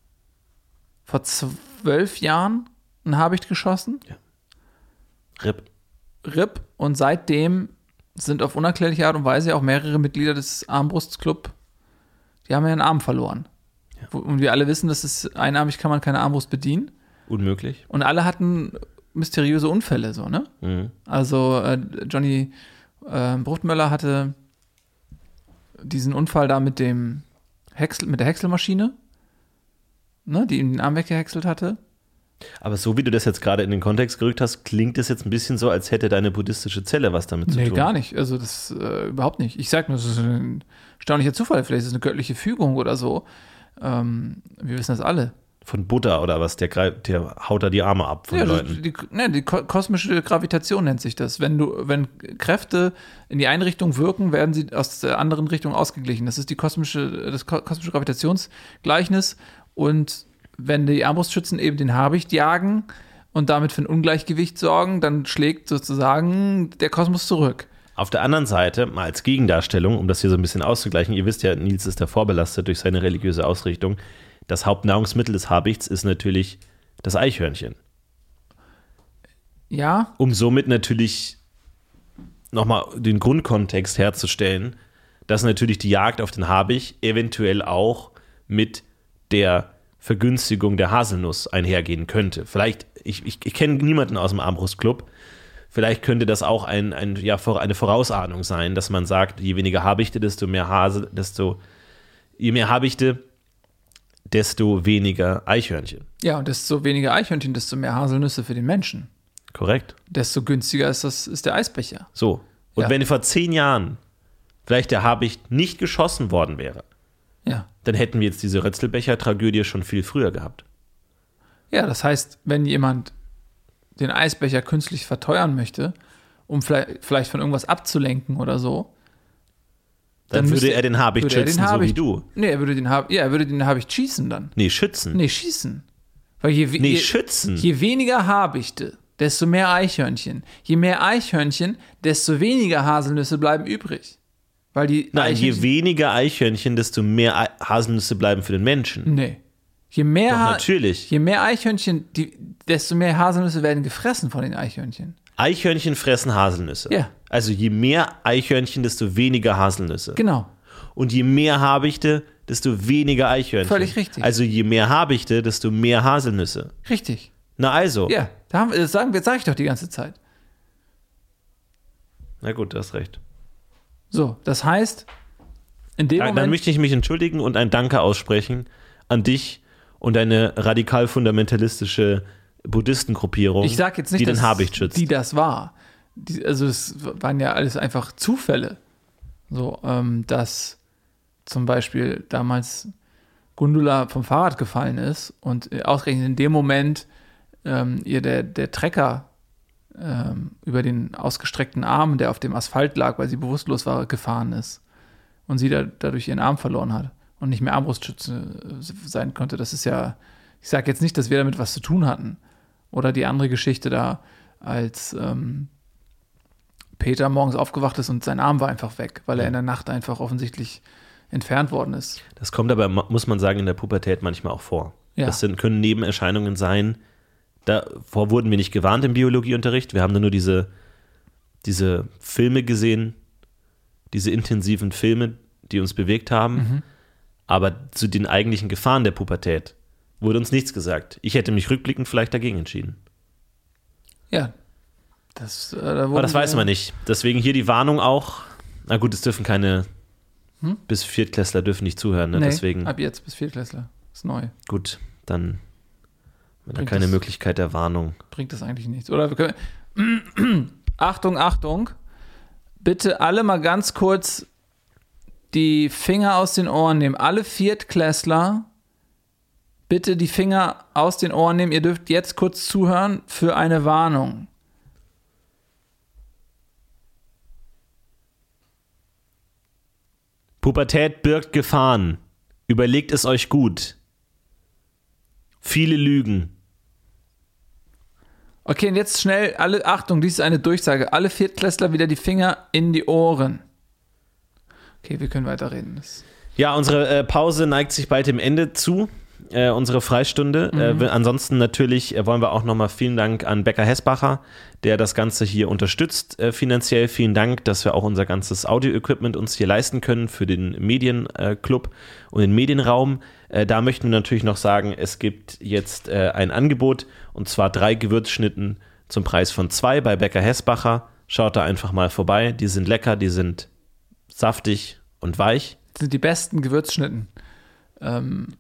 vor zwölf Jahren einen Habicht geschossen, RIP. RIP, und seitdem sind auf unerklärliche Art und Weise auch mehrere Mitglieder des Armbrustclub, die haben ja einen Arm verloren. Wo- Und wir alle wissen, dass es einarmig kann man keine Armbrust bedienen. Unmöglich. Und alle hatten mysteriöse Unfälle, so, ne? Mhm. Also äh, Johnny äh, Bruchtmöller hatte diesen Unfall da mit dem Häcksel, mit der Häckselmaschine, ne, die ihm den Arm weggehäckselt hatte. Aber so wie du das jetzt gerade in den Kontext gerückt hast, klingt es jetzt ein bisschen so, als hätte deine buddhistische Zelle was damit zu Nee, tun. gar nicht. Also das äh, überhaupt nicht. Ich sag nur, das ist ein erstaunlicher Zufall. Vielleicht ist es eine göttliche Fügung oder so. Ähm, wir wissen das alle. Von Buddha oder was, der, der haut da die Arme ab von Ja, Leuten. die, ne, die ko kosmische Gravitation nennt sich das. Wenn du, wenn Kräfte in die eine Richtung wirken, werden sie aus der anderen Richtung ausgeglichen. Das ist die kosmische, das ko kosmische Gravitationsgleichnis. Und wenn die Armbrustschützen eben den Habicht jagen und damit für ein Ungleichgewicht sorgen, dann schlägt sozusagen der Kosmos zurück. Auf der anderen Seite, mal als Gegendarstellung, um das hier so ein bisschen auszugleichen, ihr wisst ja, Nils ist da vorbelastet durch seine religiöse Ausrichtung. Das Hauptnahrungsmittel des Habichts ist natürlich das Eichhörnchen. Ja, Um somit natürlich nochmal den Grundkontext herzustellen, dass natürlich die Jagd auf den Habicht eventuell auch mit der Vergünstigung der Haselnuss einhergehen könnte. Vielleicht, ich, ich, ich kenne niemanden aus dem Armbrustclub. Vielleicht könnte das auch ein, ein, ja, eine Vorausahnung sein, dass man sagt, je weniger Habichte, desto mehr Hase, desto, je mehr Habichte, desto weniger Eichhörnchen. Ja, und desto weniger Eichhörnchen, desto mehr Haselnüsse für den Menschen. Korrekt. Desto günstiger ist, das, ist der Eisbecher. So. Und Ja. wenn vor zehn Jahren vielleicht der Habicht nicht geschossen worden wäre, Ja. dann hätten wir jetzt diese Rötzelbecher-Tragödie schon viel früher gehabt. Ja, das heißt, wenn jemand den Eisbecher künstlich verteuern möchte, um vielleicht, vielleicht von irgendwas abzulenken oder so, Dann, Dann würde er den Habicht er den schützen, so wie Habicht- du. nee, er würde den Hab, ja, er würde den Habicht schießen dann. Nee, schützen. Nee, schießen. Weil je, Nee, je, schützen. je weniger Habichte, desto mehr Eichhörnchen. Je mehr Eichhörnchen, desto weniger Haselnüsse bleiben übrig. Weil die Nein, je weniger Eichhörnchen, desto mehr Haselnüsse bleiben für den Menschen. Nee. Je mehr, Doch, natürlich. je mehr Eichhörnchen, die, desto mehr Haselnüsse werden gefressen von den Eichhörnchen. Eichhörnchen fressen Haselnüsse. Ja. Also je mehr Eichhörnchen, desto weniger Haselnüsse. Genau. Und je mehr Habichte, desto weniger Eichhörnchen. Völlig richtig. Also je mehr Habichte, desto mehr Haselnüsse. Richtig. Na also. Ja, da haben, wir- das sagen, das sage ich doch die ganze Zeit. Na gut, du hast recht. So, das heißt, in dem dann Moment. möchte ich mich entschuldigen und ein Danke aussprechen an dich und deine radikal fundamentalistische Buddhistengruppierung, Ich sage jetzt nicht, die den Habicht schützt. die das war. Die, also es waren ja alles einfach Zufälle. So, ähm, dass zum Beispiel damals Gundula vom Fahrrad gefallen ist und ausgerechnet in dem Moment ähm, ihr der, der Trecker ähm, über den ausgestreckten Arm, der auf dem Asphalt lag, weil sie bewusstlos war, gefahren ist. Und sie da, dadurch ihren Arm verloren hat und nicht mehr Armbrustschütze äh, sein konnte. Das ist ja, ich sage jetzt nicht, dass wir damit was zu tun hatten. Oder die andere Geschichte da, als ähm, Peter morgens aufgewacht ist und sein Arm war einfach weg, weil er in der Nacht einfach offensichtlich entfernt worden ist. Das kommt aber, muss man sagen, in der Pubertät manchmal auch vor. Ja. Das sind, können Nebenerscheinungen sein. Davor wurden wir nicht gewarnt im Biologieunterricht. Wir haben nur diese, diese Filme gesehen, diese intensiven Filme, die uns bewegt haben. Mhm. Aber zu den eigentlichen Gefahren der Pubertät wurde uns nichts gesagt. Ich hätte mich rückblickend vielleicht dagegen entschieden. Ja. Das, äh, da Aber das weiß man nicht. Deswegen hier die Warnung auch. Na gut, es dürfen keine bis Viertklässler dürfen nicht zuhören. Ne? Hm? Nee, Deswegen ab jetzt bis Viertklässler. Ist neu. gut, dann Bringt keine das- Möglichkeit der Warnung. Bringt das eigentlich nichts. Oder wir können. Achtung, Achtung. Bitte alle mal ganz kurz die Finger aus den Ohren nehmen. Alle Viertklässler, bitte die Finger aus den Ohren nehmen. Ihr dürft jetzt kurz zuhören für eine Warnung. Pubertät birgt Gefahren. Überlegt es euch gut. Viele Lügen. Okay, und jetzt schnell alle, Achtung, dies ist eine Durchsage. Alle Viertklässler wieder die Finger in die Ohren. Okay, wir können weiterreden. Das Ja, unsere äh, Pause neigt sich bald dem Ende zu. Äh, unsere Freistunde. Äh, wir- ansonsten natürlich äh, wollen wir auch nochmal vielen Dank an Becker Hessbacher, der das Ganze hier unterstützt äh, finanziell. Vielen Dank, dass wir auch unser ganzes Audio-Equipment uns hier leisten können für den Medienclub und den Medienraum. Äh, da möchten wir natürlich noch sagen, es gibt jetzt äh, ein Angebot und zwar drei Gewürzschnitten zum Preis von zwei bei Becker Hessbacher. Schaut da einfach mal vorbei. Die sind lecker, die sind saftig und weich. sind die besten Gewürzschnitten ähm,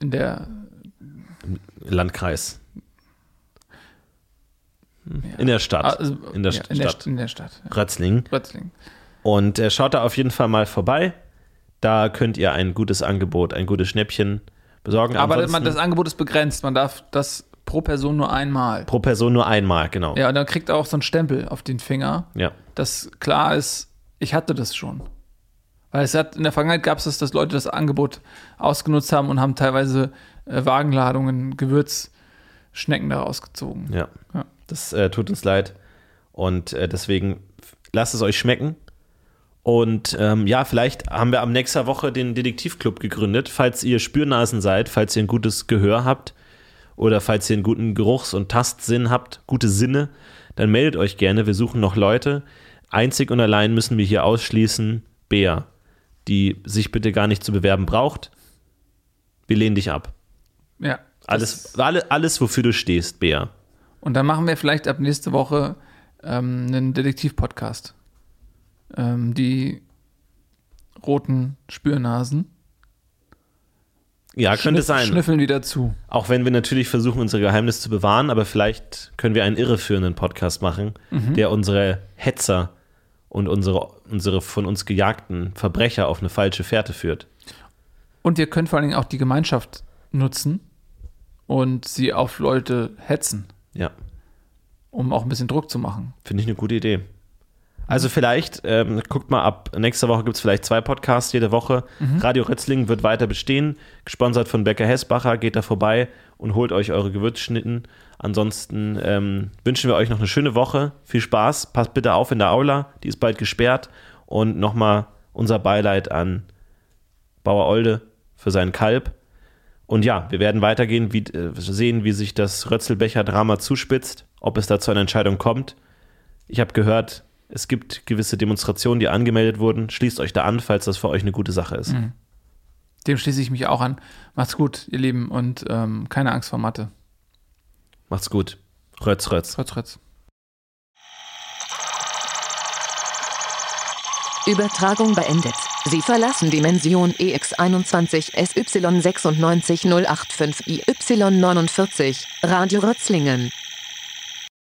in der. Landkreis. In der Stadt. Also, in der ja, in der, Stadt. in der Stadt. Ja. Rötzlingen. Rötzling. Und äh, schaut da auf jeden Fall mal vorbei. Da könnt ihr ein gutes Angebot, ein gutes Schnäppchen besorgen. Aber Ansonsten man, das Angebot ist begrenzt. Man darf das pro Person nur einmal. pro Person nur einmal, genau. Ja, und dann kriegt er auch so einen Stempel auf den Finger, Ja. dass klar ist, ich hatte das schon. Weil es hat in der Vergangenheit gab es das, dass Leute das Angebot ausgenutzt haben und haben teilweise äh, Wagenladungen Gewürzschnecken daraus gezogen. ja. Ja. Das äh, tut uns leid. Und äh, deswegen lasst es euch schmecken. Und ähm, ja, vielleicht haben wir am nächster Woche den Detektivclub gegründet. Falls ihr Spürnasen seid, falls ihr ein gutes Gehör habt oder falls ihr einen guten Geruchs- und Tastsinn habt, gute Sinne, dann meldet euch gerne. Wir suchen noch Leute. Einzig und allein müssen wir hier ausschließen, Bea, die sich bitte gar nicht zu bewerben braucht. Wir lehnen dich ab. Ja. Alles, alle, alles, wofür du stehst, Bea. Und dann machen wir vielleicht ab nächste Woche ähm, einen Detektiv-Podcast. Ähm, die roten Spürnasen Ja, könnte schniff- sein. schnüffeln wieder zu. Auch wenn wir natürlich versuchen, unser Geheimnis zu bewahren, aber vielleicht können wir einen irreführenden Podcast machen, der unsere Hetzer und unsere, unsere von uns gejagten Verbrecher auf eine falsche Fährte führt. Und wir können vor allen Dingen auch die Gemeinschaft nutzen und sie auf Leute hetzen, Ja, um auch ein bisschen Druck zu machen. finde ich eine gute Idee. Also vielleicht, ähm, guckt mal ab, nächste Woche gibt es vielleicht zwei Podcasts jede Woche. Radio Rötzling wird weiter bestehen, gesponsert von Becker Hessbacher. Geht da vorbei und holt euch eure Gewürzschnitten. Ansonsten ähm, wünschen wir euch noch eine schöne Woche. Viel Spaß. Passt bitte auf in der Aula, die ist bald gesperrt. Und nochmal unser Beileid an Bauer Olde für seinen Kalb. Und ja, wir werden weitergehen, wie, äh, sehen, wie sich das Rötzelbecher-Drama zuspitzt, ob es da zu einer Entscheidung kommt. Ich habe gehört, es gibt gewisse Demonstrationen, die angemeldet wurden. Schließt euch da an, falls das für euch eine gute Sache ist. Dem schließe ich mich auch an. Macht's gut, ihr Lieben, und ähm, keine Angst vor Mathe. Macht's gut. Rötz, Rötz. Rötz, rötz. Übertragung beendet. Sie verlassen Dimension E EX21 SY96085 IY49 Radio Rötzlingen.